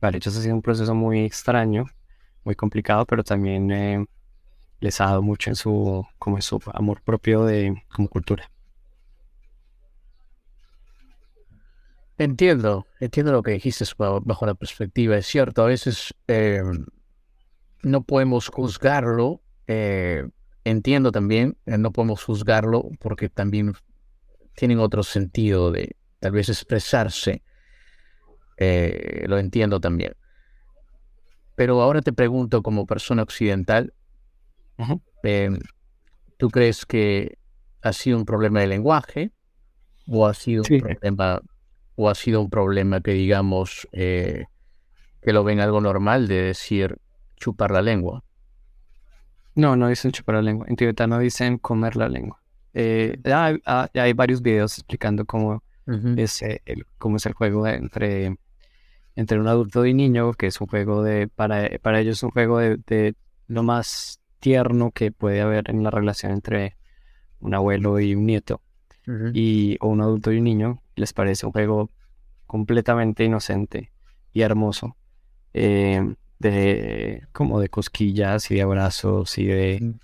Vale, eso ha sido un proceso muy extraño, muy complicado, pero también eh, les ha dado mucho en su, como en su amor propio de, como cultura. Entiendo, entiendo lo que dijiste bajo la perspectiva. Es cierto, a veces eh, no podemos juzgarlo. Eh, entiendo también, eh, no podemos juzgarlo porque también tienen otro sentido de tal vez expresarse. lo entiendo también. Pero ahora te pregunto, como persona occidental, Em, ¿Tú crees que ha sido un problema de lenguaje o ha sido un problema o ha sido un problema que digamos eh, que lo ven algo normal de decir chupar la lengua? No, no dicen chupar la lengua. En tibetano dicen comer la lengua. Eh, hay, hay, varios videos explicando cómo, es, el, cómo es el juego entre, entre un adulto y niño, que es un juego de, para, para ellos es un juego de, de lo más tierno que puede haber en la relación entre un abuelo y un nieto, y, o un adulto y un niño, les parece un juego completamente inocente y hermoso, eh, de como de cosquillas y de abrazos y de,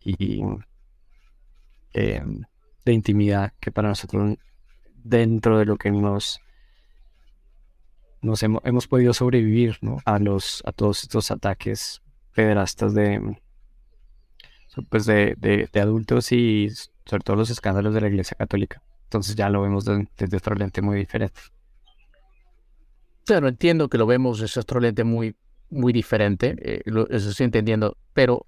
y, em, de intimidad que para nosotros dentro de lo que nos nos hemos, hemos podido sobrevivir ¿no? a los a todos estos ataques pederastas de, pues de, de, adultos y sobre todo los escándalos de la Iglesia Católica. Entonces ya lo vemos desde otro lente muy diferente. Claro, entiendo que lo vemos desde otro lente muy, muy diferente, eh, eso estoy entendiendo, pero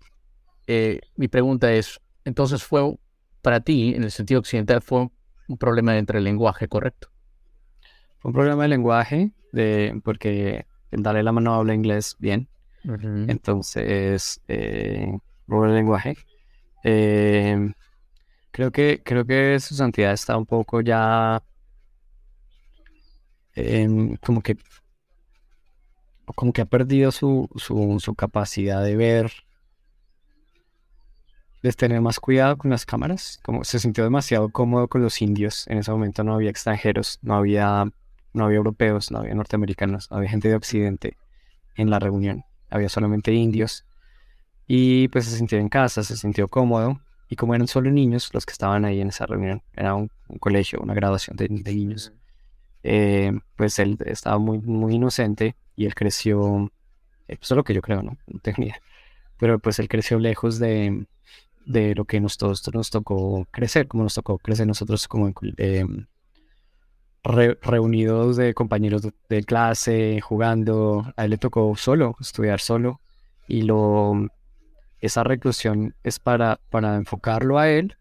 eh, mi pregunta es, entonces fue para ti, en el sentido occidental, fue un problema entre el lenguaje, ¿correcto? Fue un problema de lenguaje, de, porque el Dalai Lama no habla inglés bien, entonces eh, el lenguaje. Eh, creo que creo que su santidad está un poco ya como que como que ha perdido su, su, capacidad de ver de tener más cuidado con las cámaras. Como se sintió demasiado cómodo con los indios. En ese momento no había extranjeros no había no había europeos no había norteamericanos no había gente de occidente en la reunión. Había solamente indios y pues se sintió en casa, se sintió cómodo. Y como eran solo niños los que estaban ahí en esa reunión, era un, colegio, una graduación de, niños, eh, pues él estaba muy, muy inocente y él creció, eh, pues lo que yo creo, ¿no? No idea. Pero pues él creció lejos de, de lo que nos, todos nos tocó crecer, como nos tocó crecer nosotros como eh, reunidos de compañeros de, clase, jugando. A él le tocó solo, estudiar solo. Y lo, esa reclusión es para, para enfocarlo a él,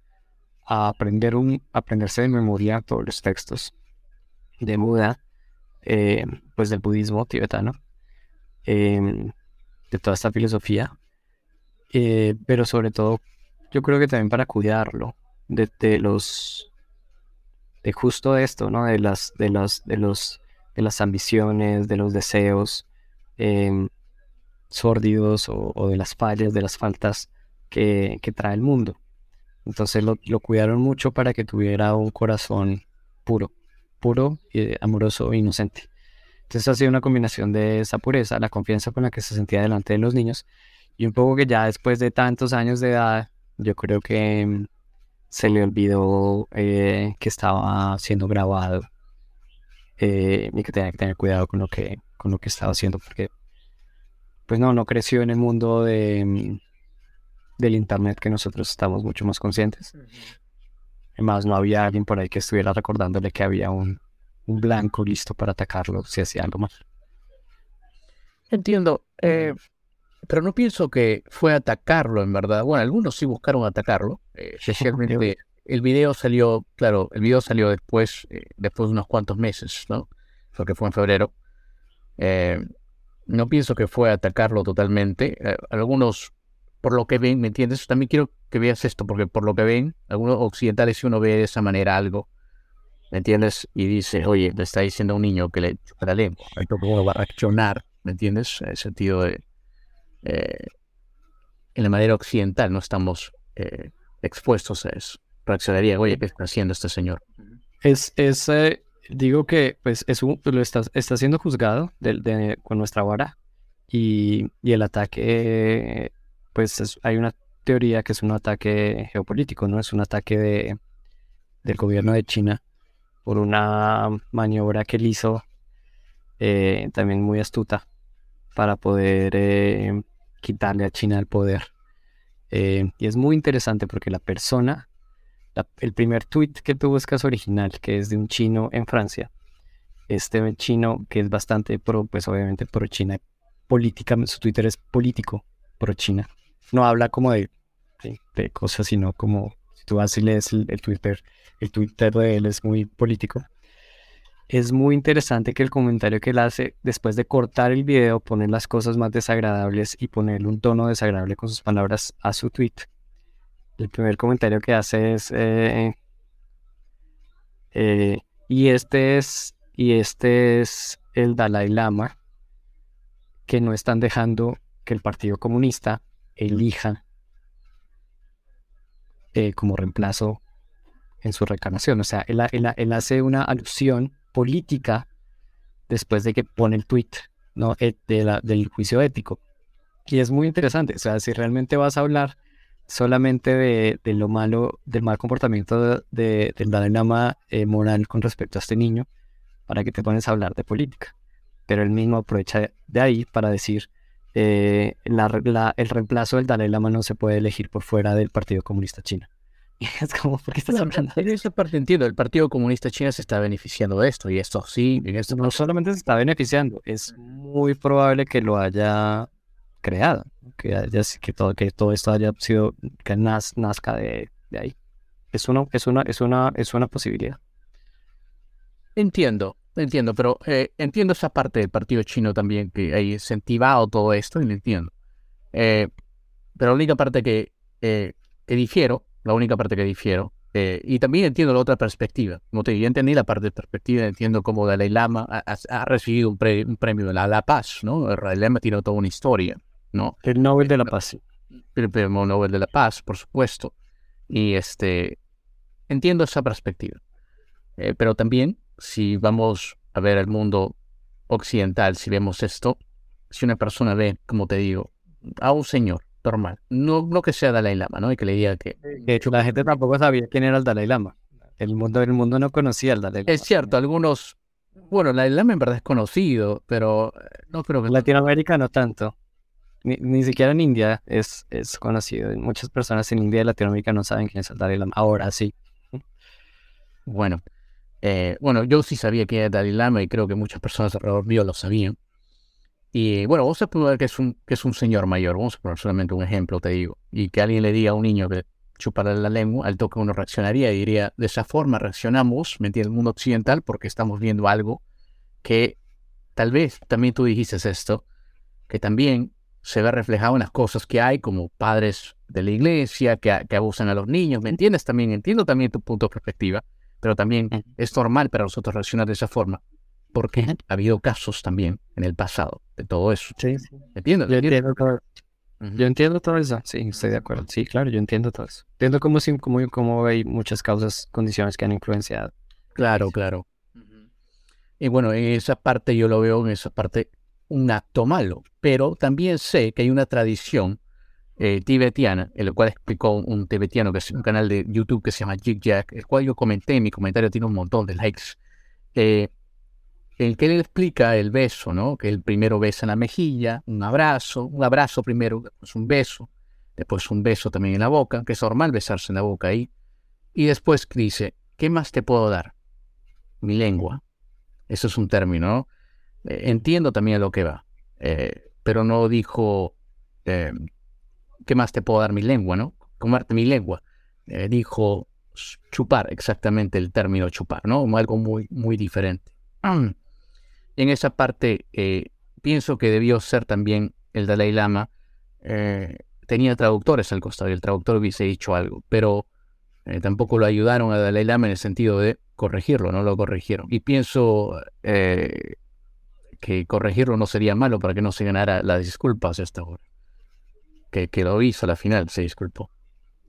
a aprender un, aprenderse de memoria todos los textos de Buda, eh, pues del budismo tibetano, em, de toda esta filosofía, eh, pero sobre todo yo creo que también para cuidarlo de, los de justo esto, ¿no? De las, de las, de los, de las ambiciones, de los deseos, em, sórdidos o, de las fallas, de las faltas que, trae el mundo. Entonces lo, cuidaron mucho para que tuviera un corazón puro, puro, y amoroso e inocente. Entonces ha sido una combinación de esa pureza, la confianza con la que se sentía delante de los niños y un poco que ya después de tantos años de edad, yo creo que mm, se le olvidó eh, que estaba siendo grabado eh, y que tenía que tener cuidado con lo que, con lo que estaba haciendo porque pues no, no creció en el mundo de, mm, del internet que nosotros estamos mucho más conscientes. Además, no había alguien por ahí que estuviera recordándole que había un, un blanco listo para atacarlo si hacía algo mal. Entiendo, eh, pero no pienso que fue atacarlo en verdad. Bueno, algunos sí buscaron atacarlo. Eh, especialmente el video salió, claro, el video salió después, eh, después de unos cuantos meses, ¿no? Porque fue en febrero. No pienso que fue atacarlo totalmente. algunos, por lo que ven, ¿me entiendes? También quiero que veas esto, porque por lo que ven, algunos occidentales, si uno ve de esa manera algo, ¿me entiendes? Y dice, oye, le está diciendo a un niño que le chupa la lengua, ¿cómo va a reaccionar? ¿Me entiendes? En el sentido de, eh, en la manera occidental no estamos eh, expuestos a eso. Reaccionaría, oye, ¿qué está haciendo este señor? Es, es eh, digo que pues es un, lo está, está siendo juzgado con nuestra vara y, el ataque, pues hay una teoría que es un ataque geopolítico, no es un ataque de, del gobierno de China por una maniobra que él hizo eh, también muy astuta para poder eh, quitarle a China el poder. Eh, y es muy interesante porque la persona, el primer tweet que tuvo es caso original, que es de un chino en Francia. Este chino que es bastante pro, pues obviamente pro China, política, su Twitter es político pro China. No habla como de, de cosas, sino como si tú vas y lees el Twitter el Twitter de él es muy político. Es muy interesante que el comentario que él hace después de cortar el video, poner las cosas más desagradables y ponerle un tono desagradable con sus palabras a su tweet. El primer comentario que hace es eh, eh, y este es y este es el Dalai Lama que no están dejando que el Partido Comunista elija eh, como reemplazo en su reclamación. O sea, él, hace una alusión política después de que pone el tweet ¿no? De del juicio ético. Y es muy interesante. O sea, si realmente vas a hablar solamente de, lo malo, del mal comportamiento de, del dilema eh, moral con respecto a este niño, para que te pones a hablar de política. Pero él mismo aprovecha de ahí para decir, eh, el reemplazo del Dalai Lama no se puede elegir por fuera del Partido Comunista Chino. es como, ¿por qué estás hablando? En esa parte entiendo, el Partido Comunista Chino se está beneficiando de esto, y esto sí, en esto no solamente se está beneficiando, es muy probable que lo haya creado, que, haya, que, todo, que todo esto haya sido, que nazca de, ahí. Es una, es, una, es, una, es una posibilidad. Entiendo, entiendo, pero eh, entiendo esa parte del partido chino también, que ha incentivado todo esto, y lo entiendo. Eh, pero la única parte que, eh, que difiero la única parte que difiero. Eh, y también entiendo la otra perspectiva. Como te digo, entendí la parte de perspectiva, entiendo cómo Dalai Lama ha, recibido un, premio de la, Paz, ¿no? El Dalai Lama tiene toda una historia, ¿no? El Nobel de la Paz. El premio Nobel de la Paz, por supuesto. Y este, entiendo esa perspectiva. Eh, pero también, si vamos a ver el mundo occidental, si vemos esto, si una persona ve, como te digo, a un señor normal. No, no que sea Dalai Lama, ¿no? Y que le diga que... De hecho, la gente tampoco sabía quién era el Dalai Lama. El mundo, el mundo no conocía al Dalai Lama. Es cierto, algunos... Bueno, el Dalai Lama en verdad es conocido, pero eh, no creo que... En Latinoamérica no tanto. Ni, siquiera en India es, es conocido. Muchas personas en India y Latinoamérica no saben quién es el Dalai Lama. Ahora sí. Bueno, eh, bueno, yo sí sabía quién era el Dalai Lama y creo que muchas personas alrededor mío lo sabían. Y bueno, vamos a poner que es un, que es un señor mayor, vamos a poner solamente un ejemplo, te digo, y que alguien le diga a un niño que chupara la lengua, al toque uno reaccionaría y diría, de esa forma reaccionamos, ¿me entiendes? El mundo occidental, porque estamos viendo algo que tal vez también tú dijiste esto, que también se ve reflejado en las cosas que hay como padres de la iglesia que, que abusan a los niños, ¿me entiendes? También entiendo también tu punto de perspectiva, pero también es normal para nosotros reaccionar de esa forma porque ha habido casos también en el pasado de todo eso. Sí, sí. ¿Entiendes? Yo entiendo todo. Yo entiendo todo eso, sí, estoy de acuerdo. Sí, claro, yo entiendo todo eso. Entiendo cómo, cómo, hay muchas causas, condiciones que han influenciado. Claro, claro. Y bueno, en esa parte yo lo veo en esa parte un acto malo, pero también sé que hay una tradición eh, tibetiana, en la cual explicó un tibetiano que es un canal de YouTube que se llama Jig Jack, el cual yo comenté en mi comentario, tiene un montón de likes. Eh, el que él explica el beso, ¿no? Que el primero besa en la mejilla, un abrazo, un abrazo primero, después un beso, después un beso también en la boca, que es normal besarse en la boca ahí, y después dice, ¿qué más te puedo dar? Mi lengua. Eso es un término, ¿no? Eh, entiendo también a lo que va, pero no dijo, ¿qué más te puedo dar mi lengua, no? Comerte mi lengua. Eh, dijo chupar, exactamente el término chupar, ¿no? Algo muy, muy diferente. En esa parte, eh, pienso que debió ser también el Dalai Lama. Eh, tenía traductores al costado y el traductor hubiese dicho algo, pero tampoco lo ayudaron al Dalai Lama en el sentido de corregirlo, no lo corrigieron. Y pienso que corregirlo no sería malo para que no se ganara las disculpas a esta hora que, lo hizo a la final, se disculpó,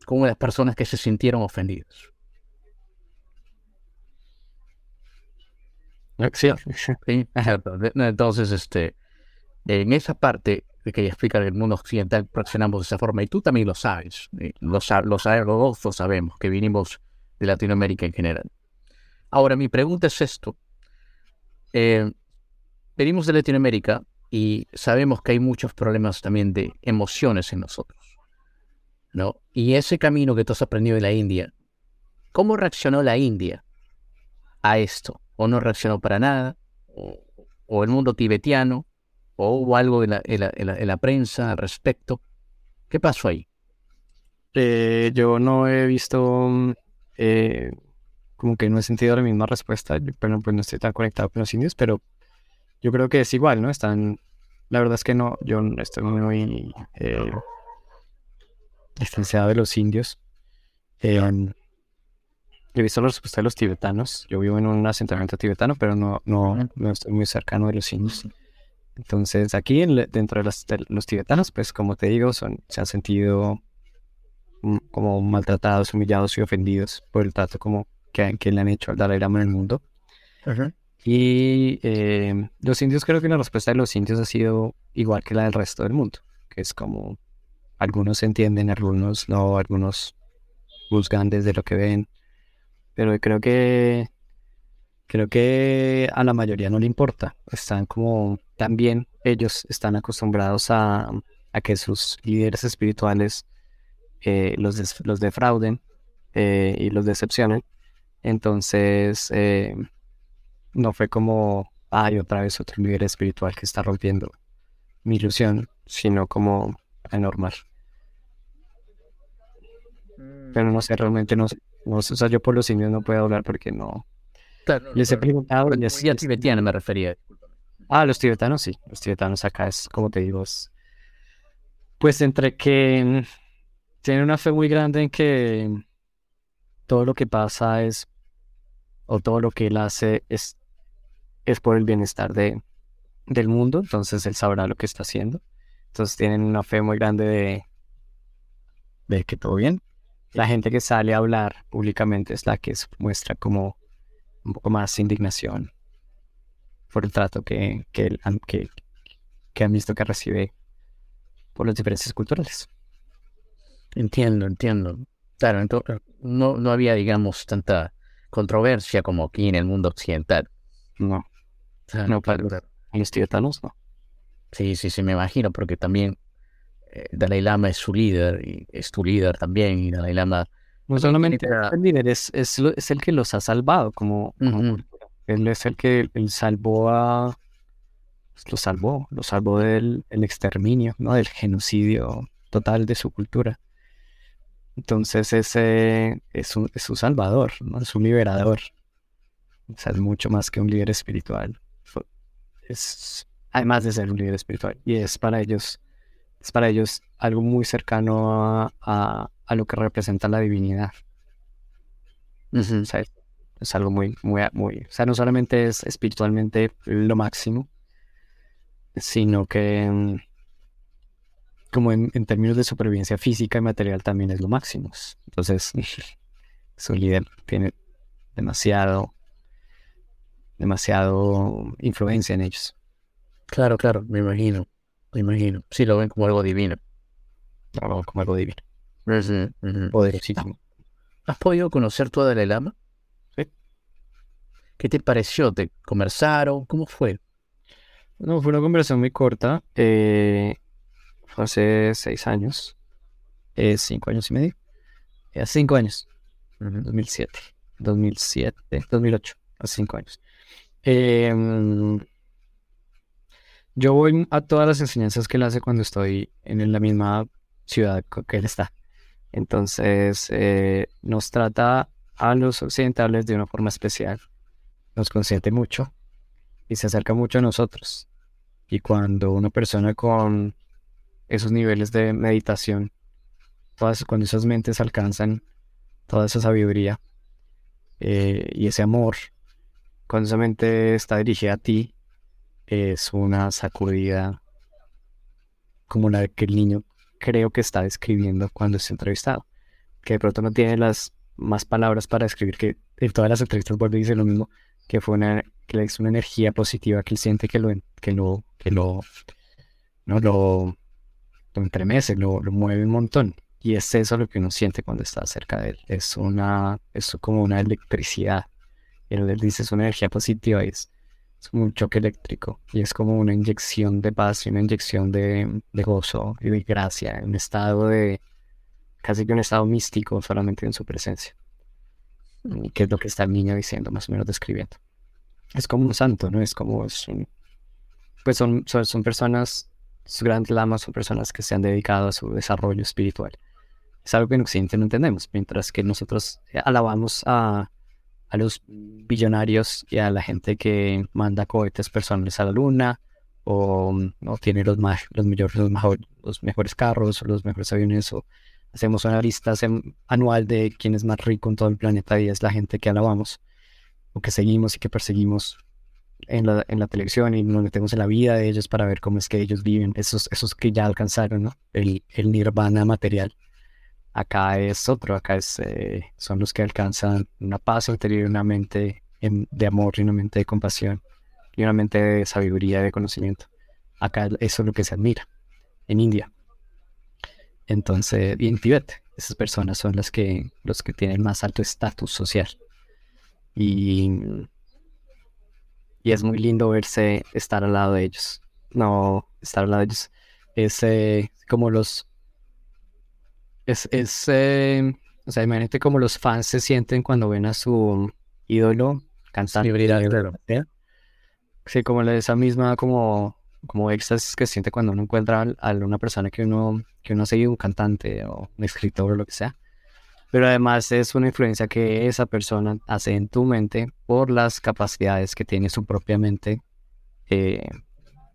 con las personas que se sintieron ofendidas. Sí, entonces, este, en esa parte que explica que el mundo occidental reaccionamos de esa forma, y tú también lo sabes, los, los, los sabemos que vinimos de Latinoamérica en general. Ahora, mi pregunta es esto. Eh, venimos de Latinoamérica y sabemos que hay muchos problemas también de emociones en nosotros. ¿no? Y ese camino que tú has aprendido en la India, ¿cómo reaccionó la India a esto? ¿O no reaccionó para nada? ¿O, el mundo tibetiano? ¿O hubo algo en la, prensa al respecto? ¿Qué pasó ahí? Eh, yo no he visto, eh, como que no he sentido la misma respuesta, pero pues no estoy tan conectado con los indios, pero yo creo que es igual, ¿no? Están, la verdad es que no, yo estoy muy eh, distanciado de los indios. Eh, he visto la respuesta de los tibetanos. Yo vivo en un asentamiento tibetano, pero no, no, no estoy muy cercano de los indios. Entonces, aquí dentro de los, tibetanos, pues como te digo, son, se han sentido mm, como maltratados, humillados y ofendidos por el trato como que, que le han hecho al Dalai Lama en el mundo. Y eh, los indios, creo que la respuesta de los indios ha sido igual que la del resto del mundo, que es como algunos entienden, algunos no, algunos juzgan desde lo que ven, pero creo que creo que a la mayoría no le importa, están como también ellos están acostumbrados a, que sus líderes espirituales eh, los, los defrauden eh, y los decepcionen, entonces no fue como, hay otra vez otro líder espiritual que está rompiendo mi ilusión, sino como anormal. Pero no sé, realmente no, no o sea, yo por los indios no puedo hablar porque no. les he preguntado. Les, sí, a tibetano me refería. Ah, los tibetanos sí. Los tibetanos acá es, como te digo, pues entre que tienen una fe muy grande en que todo lo que pasa es, o todo lo que él hace es es por el bienestar de, del mundo, entonces él sabrá lo que está haciendo. Entonces tienen una fe muy grande de, de que todo bien. La gente que sale a hablar públicamente es la que muestra como un poco más indignación por el trato que, que, que, que han visto que recibe por las diferencias culturales. Entiendo, entiendo. Claro, entonces no, no había, digamos, tanta controversia como aquí en el mundo occidental. No. No, claro, los tibetanos no. Sí, sí, sí, me imagino, porque también eh, Dalai Lama es su líder, y es tu líder también, y Dalai Lama... No solamente el líder, es, es, es, el que los ha salvado, como, él es el que él salvó a... Pues, lo salvó, lo salvó del el exterminio, ¿no? Del genocidio total de su cultura. Entonces ese es, un, es su salvador, ¿no? Es un liberador. O sea, es mucho más que un líder espiritual es además de ser un líder espiritual y es para ellos es para ellos algo muy cercano a, lo que representa la divinidad. Es algo muy muy muy o sea no solamente es espiritualmente lo máximo sino que mm, como en, términos de supervivencia física y material también es lo máximo. Entonces su líder tiene demasiado demasiado influencia en ellos. Claro, claro, me imagino, me imagino. Sí, lo ven como algo divino. Como, como algo divino. Poderosísimo. ¿Has podido conocer tú a Dalai Lama? Sí. ¿Qué te pareció? ¿Te conversaron? ¿Cómo fue? No, fue una conversación muy corta. eh, fue hace seis años. eh, cinco años y medio. eh, hace cinco años. 2007. 2007. 2008. Hace cinco años. Mm, yo voy a todas las enseñanzas que él hace cuando estoy en la misma ciudad que él está. Entonces, eh, nos trata a los occidentales de una forma especial. Nos consiente mucho y se acerca mucho a nosotros. Y cuando una persona con esos niveles de meditación, todas, cuando esas mentes alcanzan toda esa sabiduría eh, y ese amor, cuando esa mente está dirigida a ti, es una sacudida como la que el niño creo que está describiendo cuando es entrevistado, que de pronto no tiene las más palabras para describir, que en todas las entrevistas vuelve y dice lo mismo, que fue una, que es una energía positiva que él siente que lo, que lo, que lo, no, lo, lo entremece, lo, lo mueve un montón. Y es eso lo que uno siente cuando está cerca de él. Es una, es como una electricidad. Y él, dice, es una energía positiva es, es como un choque eléctrico. Y es como una inyección de paz y una inyección de, de gozo y de gracia. Un estado de, casi que un estado místico solamente en su presencia. Y que es lo que está el niño diciendo, más o menos describiendo. Es como un santo, ¿no? Es como, es un- pues son, son, son personas, sus grandes lamas son personas que se han dedicado a su desarrollo espiritual. Es algo que en Occidente no entendemos, mientras que nosotros alabamos a, a los billonarios y a la gente que manda cohetes personales a la luna o tiene los, ma- los, mejores, los, mejores carros o los mejores aviones o hacemos una lista anual de quién es más rico en todo el planeta y es la gente que alabamos o que seguimos y que perseguimos en la, en la televisión y nos metemos en la vida de ellos para ver cómo es que ellos viven, esos, esos que ya alcanzaron. El, el nirvana material. Acá es otro, acá es, eh, son los que alcanzan una paz interior una mente en- de amor y una mente de compasión y una mente de sabiduría y de conocimiento. Acá eso es lo que se admira en India. Entonces, y en Tíbet, esas personas son las que, los que tienen más alto estatus social. Y, y es muy lindo verse estar al lado de ellos. No, estar al lado de ellos. Es eh, como los. Es, es eh, o sea, imagínate como los fans se sienten cuando ven a su ídolo cantando. Claro. Sí, como esa misma como, como éxtasis que siente cuando uno encuentra a una persona que uno, que uno ha seguido, un cantante o un escritor o lo que sea. Pero además es una influencia que esa persona hace en tu mente por las capacidades que tiene su propia mente eh,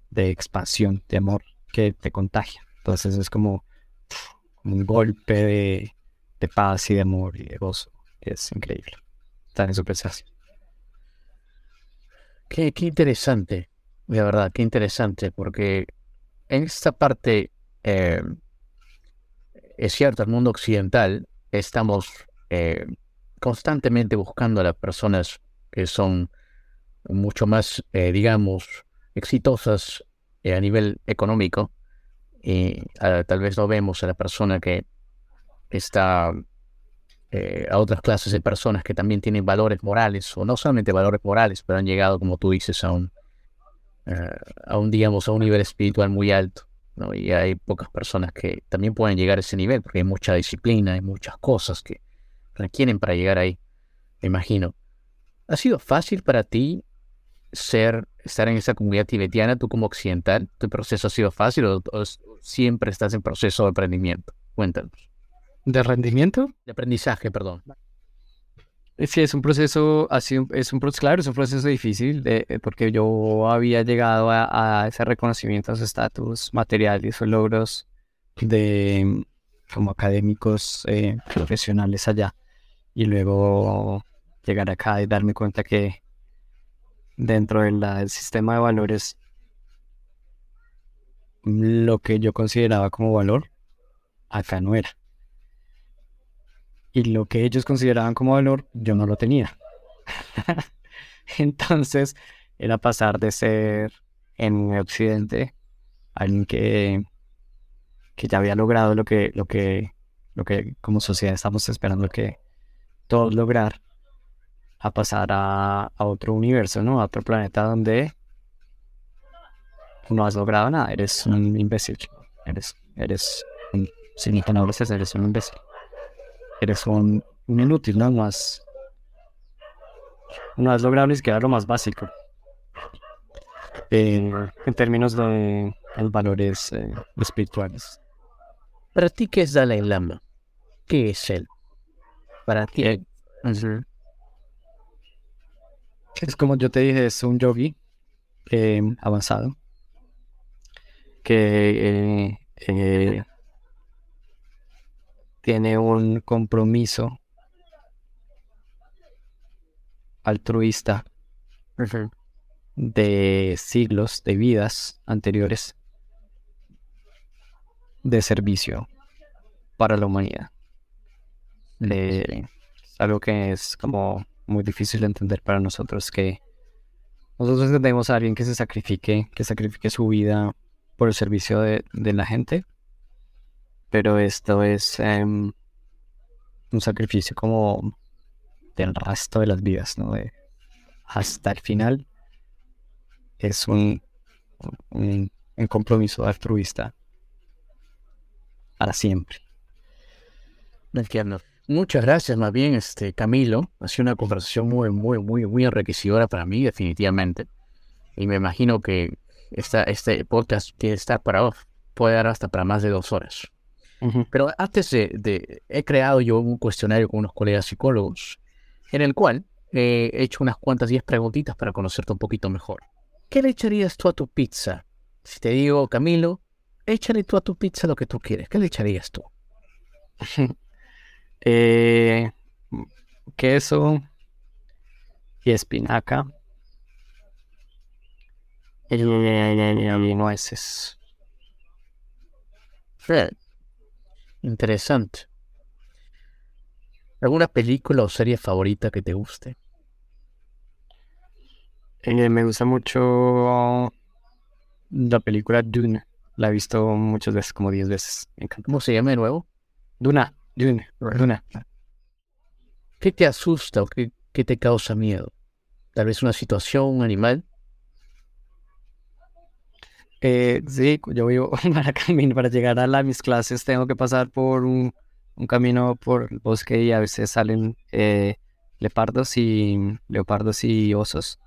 de expansión, de amor, que te contagia. Entonces es como un golpe de, paz y de amor y de gozo. Es increíble. Estar en su presencia. Qué, qué interesante, de verdad, qué interesante, porque en esta parte, eh, es cierto, el mundo occidental, estamos eh, constantemente buscando a las personas que son mucho más, eh, digamos, exitosas a nivel económico, y ah, tal vez no vemos a la persona que está eh, a otras clases de personas que también tienen valores morales, o no solamente valores morales, pero han llegado, como tú dices, a un, eh, a un digamos, a un nivel espiritual muy alto. ¿no? Y hay pocas personas que también pueden llegar a ese nivel, porque hay mucha disciplina, hay muchas cosas que requieren para llegar ahí, me imagino. ¿Ha sido fácil para ti ser, estar en esa comunidad tibetiana, tú como occidental? ¿Tu proceso ha sido fácil o, o siempre estás en proceso de aprendimiento? Cuéntanos. ¿De rendimiento? De aprendizaje, perdón. Eh, Sí, es un proceso, es un proceso, claro, es un proceso difícil de- eh, porque yo había llegado a, a ese reconocimiento, a ese estatus material y esos logros de como académicos eh, profesionales allá y luego llegar acá y darme cuenta que dentro del sistema de valores lo que yo consideraba como valor acá no era y lo que ellos consideraban como valor, yo no lo tenía. Entonces, era pasar de ser en Occidente alguien que, que ya había logrado lo que, lo que, lo que como sociedad estamos esperando que todos lograr, a pasar a, a otro universo, ¿no? A otro planeta donde no has logrado nada, eres un imbécil, eres, eres un, sin no eres un imbécil, eres un, un inútil, ¿no? No has, no has logrado ni siquiera lo más básico. En, en términos de los valores eh, espirituales. Para ti, ¿qué es Dalai Lama? ¿Qué es él? Para ti. Eh, Es como yo te dije, es un yogi eh, avanzado que eh, eh, tiene un compromiso altruista de siglos, de vidas anteriores de servicio para la humanidad. Eh, es algo que es como muy difícil de entender para nosotros, que nosotros entendemos a alguien que se sacrifique, que sacrifique su vida por el servicio de, de la gente, pero esto es em, un sacrificio como del resto de las vidas, ¿no? De, hasta el final es un, un, un compromiso altruista para siempre. Entiendo. Muchas gracias, más bien, este Camilo. Ha sido una conversación muy, muy, muy, muy enriquecedora para mí, definitivamente. Y me imagino que esta, este podcast que estar para, puede dar hasta para más de dos horas. Pero antes de, de, he creado yo un cuestionario con unos colegas psicólogos, en el cual eh, he hecho unas cuantas diez preguntitas para conocerte un poquito mejor. ¿Qué le echarías tú a tu pizza? Si te digo, Camilo, échale tú a tu pizza lo que tú quieres. ¿Qué le echarías tú? eh, queso y espinaca y nueces. Interesante. ¿Alguna película o serie favorita que te guste? Eh, me gusta mucho la película Dune. La he visto muchas veces, como 10 veces. Me encanta. ¿Cómo se llama de nuevo? Duna. Duna. ¿Qué te asusta o qué, qué te causa miedo? Tal vez una situación, un animal. Eh, sí, yo vivo para camino, para llegar a la, mis clases tengo que pasar por un, un, camino por el bosque y a veces salen eh, leopardos y leopardos y osos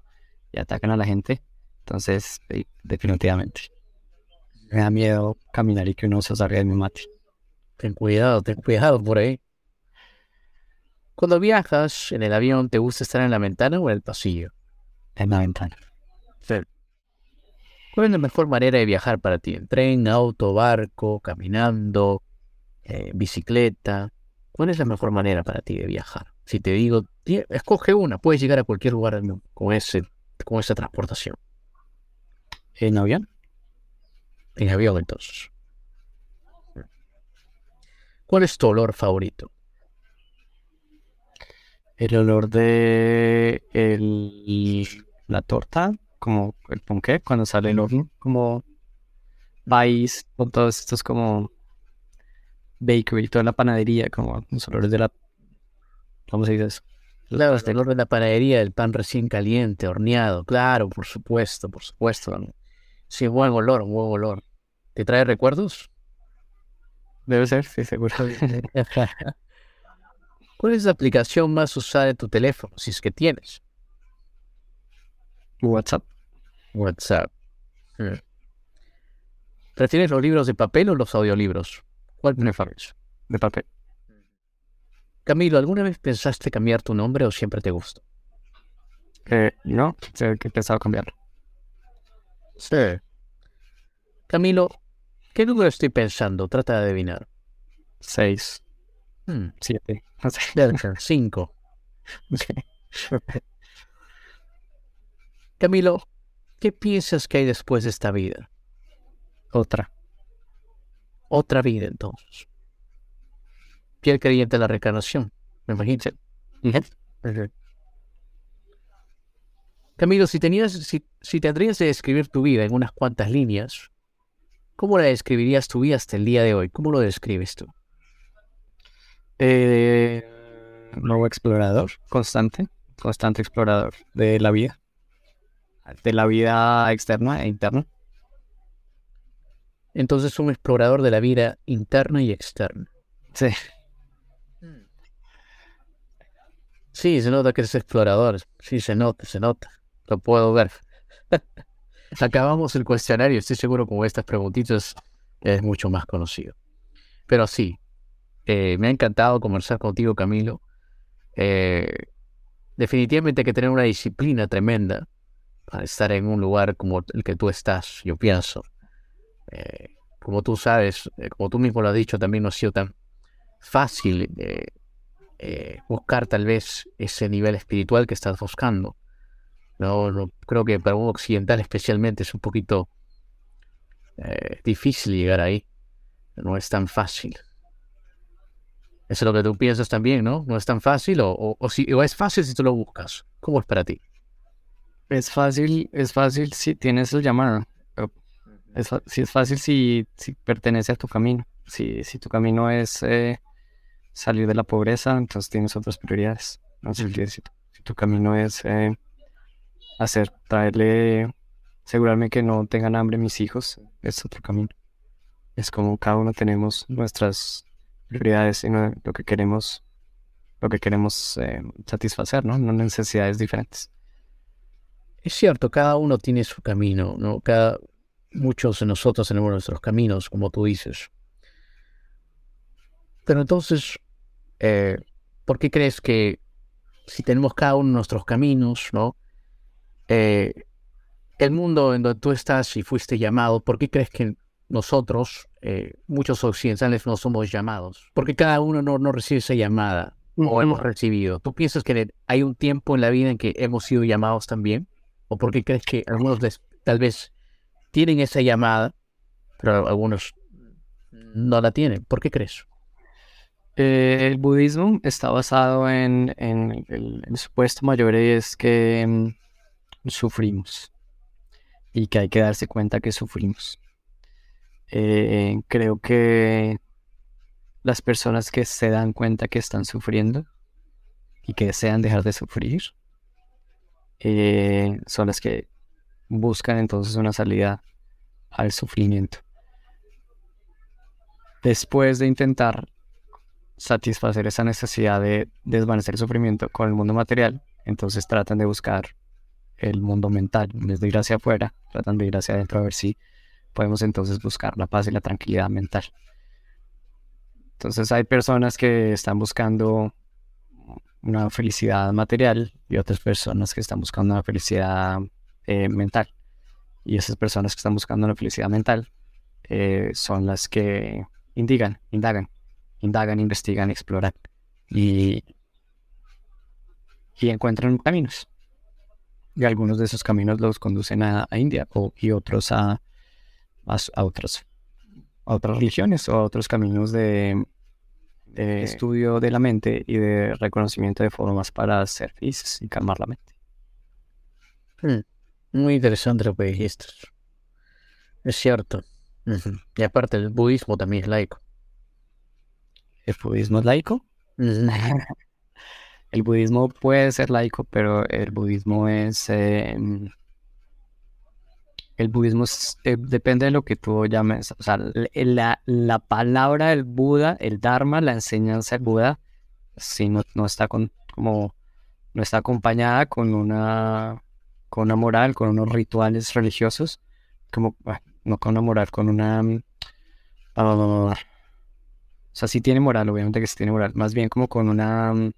y atacan a la gente. Entonces, definitivamente. Me da miedo caminar y que un oso salga de mi mate. Ten cuidado, ten cuidado por ahí. Cuando viajas en el avión, ¿te gusta estar en la ventana o en el pasillo? En la ventana. Sí. ¿Cuál es la mejor manera de viajar para ti? ¿En tren, auto, barco, caminando, eh, bicicleta? ¿Cuál es la mejor manera para ti de viajar? Si te digo, escoge una, puedes llegar a cualquier lugar con, ese, con esa transportación. ¿En avión? En avión, entonces. ¿Cuál es tu olor favorito? El olor de el, la torta como el ponqué cuando sale el horno, como país, con todos estos como bakery, toda la panadería, como los olores de la... ¿Cómo se dice eso? Claro, el olor de la panadería, el pan recién caliente, horneado, claro, por supuesto, por supuesto. Sí, buen olor, buen olor. ¿Te trae recuerdos? Debe ser, sí, seguro. ¿Cuál es la aplicación más usada de tu teléfono, si es que tienes? WhatsApp. WhatsApp. Hmm. ¿Prefieres los libros de papel o los audiolibros? ¿Cuál prefieres? De papel. Camilo, ¿alguna vez pensaste cambiar tu nombre o siempre te gustó? Eh, no, sé que he pensado cambiarlo. Sí. Camilo, ¿qué número estoy pensando? Trata de adivinar. Seis. Hmm. Siete. No sé. Cinco. Camilo, ¿qué piensas que hay después de esta vida? Otra. Otra vida, entonces. Piel creyente de la reencarnación, me imagino. Camilo, si tenías, si, si tendrías de describir tu vida en unas cuantas líneas, ¿cómo la describirías tu vida hasta el día de hoy? ¿Cómo lo describes tú? Eh, nuevo explorador, constante, constante explorador de la vida, de la vida externa e interna. Entonces, un explorador de la vida interna y externa. Sí. Sí, se nota que es explorador. Sí, se nota, se nota. Lo puedo ver. Acabamos el cuestionario. Estoy seguro con estas preguntitas es mucho más conocido. Pero sí, eh, me ha encantado conversar contigo, Camilo. Eh, definitivamente hay que tener una disciplina tremenda para estar en un lugar como el que tú estás, yo pienso. Eh, como tú sabes, como tú mismo lo has dicho, también no ha sido tan fácil buscar tal vez ese nivel espiritual que estás buscando. No, creo que para un occidental especialmente es un poquito difícil llegar ahí. No es tan fácil. Eso es lo que tú piensas también, ¿no? No es tan fácil o, o, si, o es fácil si tú lo buscas. ¿Cómo es para ti? Es fácil, es fácil si tienes el llamado. Es, si es fácil si, si pertenece a tu camino. Si, si tu camino es eh, salir de la pobreza, entonces tienes otras prioridades. ¿no? Si, si, tu, camino es eh, hacer, traerle, asegurarme que no tengan hambre mis hijos, es otro camino. Es como cada uno tenemos nuestras prioridades y lo que queremos, lo que queremos eh, satisfacer, ¿no? No necesidades diferentes. Es cierto, cada uno tiene su camino, ¿no? Cada, muchos de nosotros tenemos nuestros caminos, como tú dices. Pero entonces, eh, ¿por qué crees que si tenemos cada uno nuestros caminos, ¿no? Eh, el mundo en donde tú estás y fuiste llamado, ¿por qué crees que nosotros, eh, muchos occidentales, no somos llamados, porque cada uno no, no recibe esa llamada o hemos recibido. ¿Tú piensas que hay un tiempo en la vida en que hemos sido llamados también? ¿O por qué crees que algunos tal vez tienen esa llamada, pero algunos no la tienen? ¿Por qué crees? Eh, el budismo está basado en, el, supuesto mayor es que mm, sufrimos y que hay que darse cuenta que sufrimos. Eh, creo que las personas que se dan cuenta que están sufriendo y que desean dejar de sufrir eh, son las que buscan entonces una salida al sufrimiento. Después de intentar satisfacer esa necesidad de desvanecer el sufrimiento con el mundo material, entonces tratan de buscar el mundo mental, en vez de ir hacia afuera, tratan de ir hacia adentro a ver si podemos entonces buscar la paz y la tranquilidad mental. Entonces hay personas que están buscando una felicidad material y otras personas que están buscando una felicidad eh, mental. Y esas personas que están buscando una felicidad mental eh, son las que indigan, indagan, indagan, investigan, exploran y, y encuentran caminos. Y algunos de esos caminos los conducen a, India o, y otros a, a, otras, otras religiones o a otros caminos de, estudio de la mente y de reconocimiento de formas para ser felices y calmar la mente. Hmm, muy interesante lo que dijiste. Es cierto. Y aparte, el budismo también es laico. ¿El budismo es laico? el budismo puede ser laico, pero el budismo es em, el budismo eh, depende de lo que tú llames, o sea, la, la, palabra del Buda, el Dharma, la enseñanza del Buda, si no, no está con, como, no está acompañada con una, con una moral, con unos rituales religiosos, como, no con una moral, con una, mm, o sea, sí tiene moral, obviamente que sí tiene moral, más bien como con una mm,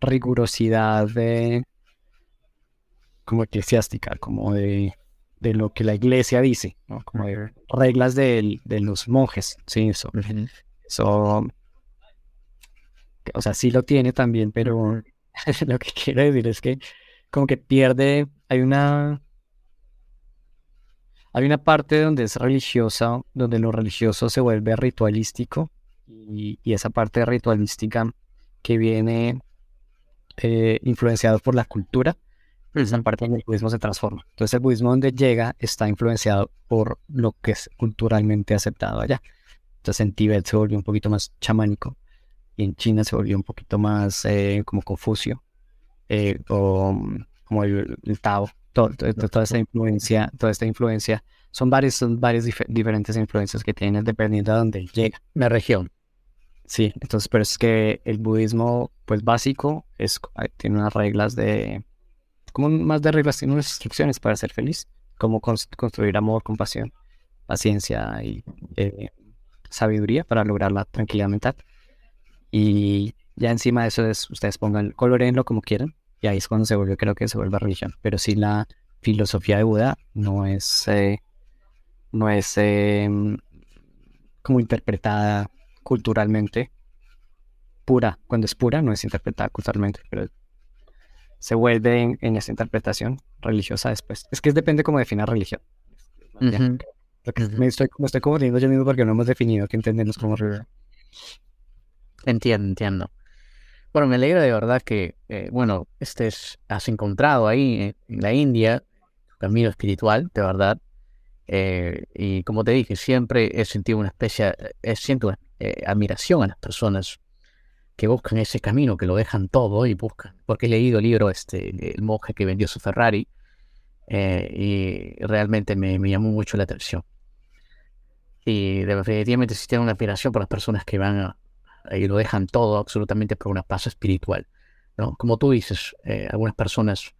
rigurosidad de, como eclesiástica, como de de lo que la iglesia dice, ¿no? Como de reglas de, los monjes, sí, eso. Eso, o sea, sí lo tiene también, pero lo que quiero decir es que como que pierde, hay una, hay una parte donde es religiosa, donde lo religioso se vuelve ritualístico y, esa parte ritualística que viene eh, influenciada por la cultura, esa parte donde el budismo se transforma. Entonces el budismo donde llega está influenciado por lo que es culturalmente aceptado allá. Entonces en Tíbet se volvió un poquito más chamánico y en China se volvió un poquito más eh, como Confucio eh, o como el, Tao. toda esta influencia, toda esta influencia son varias, son varias diferentes influencias que tienen dependiendo de dónde llega. La región. Sí, entonces, pero es que el budismo, pues básico, es, tiene unas reglas de, como más de reglas, tiene unas instrucciones para ser feliz, como construir amor, compasión, paciencia y eh, sabiduría para lograr la tranquilidad mental. Y ya encima de eso es, ustedes pongan, coloreenlo como quieran, y ahí es cuando se vuelve, creo que se vuelve religión. Pero sí la filosofía de Buda no es, eh, no es em, como interpretada culturalmente pura. Cuando es pura, no es interpretada culturalmente, pero se vuelve en, esa interpretación religiosa después. Es que depende cómo defina religión. me, estoy, me estoy confundiendo yo mismo porque no hemos definido qué entendemos como religión. Entiendo, entiendo. Bueno, me alegra de verdad que, eh, bueno, estés, has encontrado ahí en, la India camino espiritual, de verdad. Eh, y como te dije, siempre he sentido una especie, he siento eh, admiración a las personas que buscan ese camino, que lo dejan todo y buscan. Porque he leído el libro, este, El monje que vendió su Ferrari, eh, y realmente me, llamó mucho la atención. Y definitivamente existe una admiración por las personas que van y lo dejan todo absolutamente por una paz espiritual. ¿no? Como tú dices, eh, algunas personas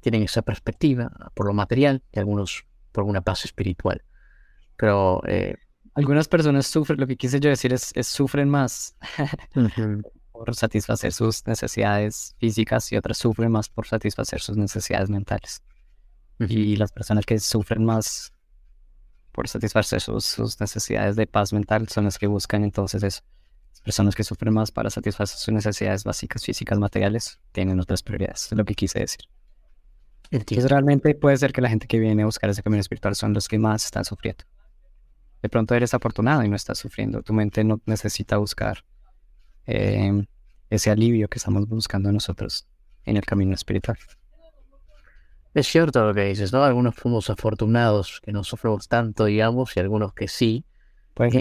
tienen esa perspectiva por lo material y algunos por una paz espiritual. Pero algunas personas sufren, lo que quise yo decir es, sufren más por satisfacer sus necesidades físicas y otras sufren más por satisfacer sus necesidades mentales. Y las personas que sufren más por satisfacer sus, necesidades de paz mental son las que buscan entonces eso. Las personas que sufren más para satisfacer sus necesidades básicas, físicas, materiales, tienen otras prioridades. Es lo que quise decir. Entonces realmente puede ser que la gente que viene a buscar ese camino espiritual son los que más están sufriendo de pronto eres afortunado y no estás sufriendo. Tu mente no necesita buscar em, ese alivio que estamos buscando nosotros en el camino espiritual. Es cierto lo que dices, ¿no? Algunos fuimos afortunados que no sufrimos tanto, digamos, y algunos que sí. Pues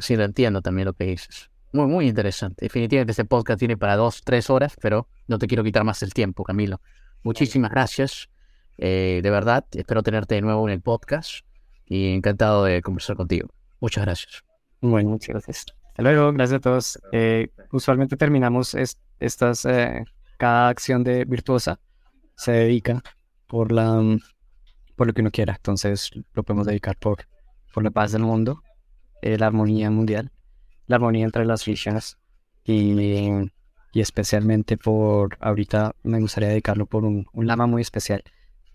sí, lo entiendo también lo que dices. Muy, muy interesante. Definitivamente este podcast tiene para dos, tres horas, pero no te quiero quitar más el tiempo, Camilo. Muchísimas gracias. Eh, de verdad, espero tenerte de nuevo en el podcast y encantado de conversar contigo. Muchas gracias. Bueno, muchas gracias. Hasta luego, gracias a todos. Eh, usualmente terminamos estas, eh, cada acción de virtuosa se dedica por la por lo que uno quiera. Entonces lo podemos dedicar por, por la paz del mundo, eh, la armonía mundial, la armonía entre las religiones y, y, especialmente por, ahorita me gustaría dedicarlo por un, un lama muy especial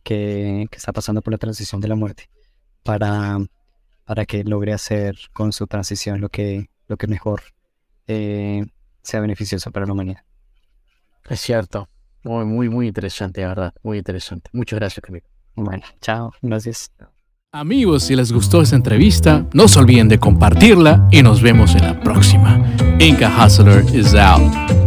que, que está pasando por la transición de la muerte para, para que logre hacer con su transición lo que, lo que mejor eh, sea beneficioso para la humanidad. Es cierto. Muy, muy, muy interesante, la verdad. Muy interesante. Muchas gracias, Camilo. Bueno, chao. Gracias. Amigos, si les gustó esta entrevista, no se olviden de compartirla y nos vemos en la próxima. Inca Hustler is out.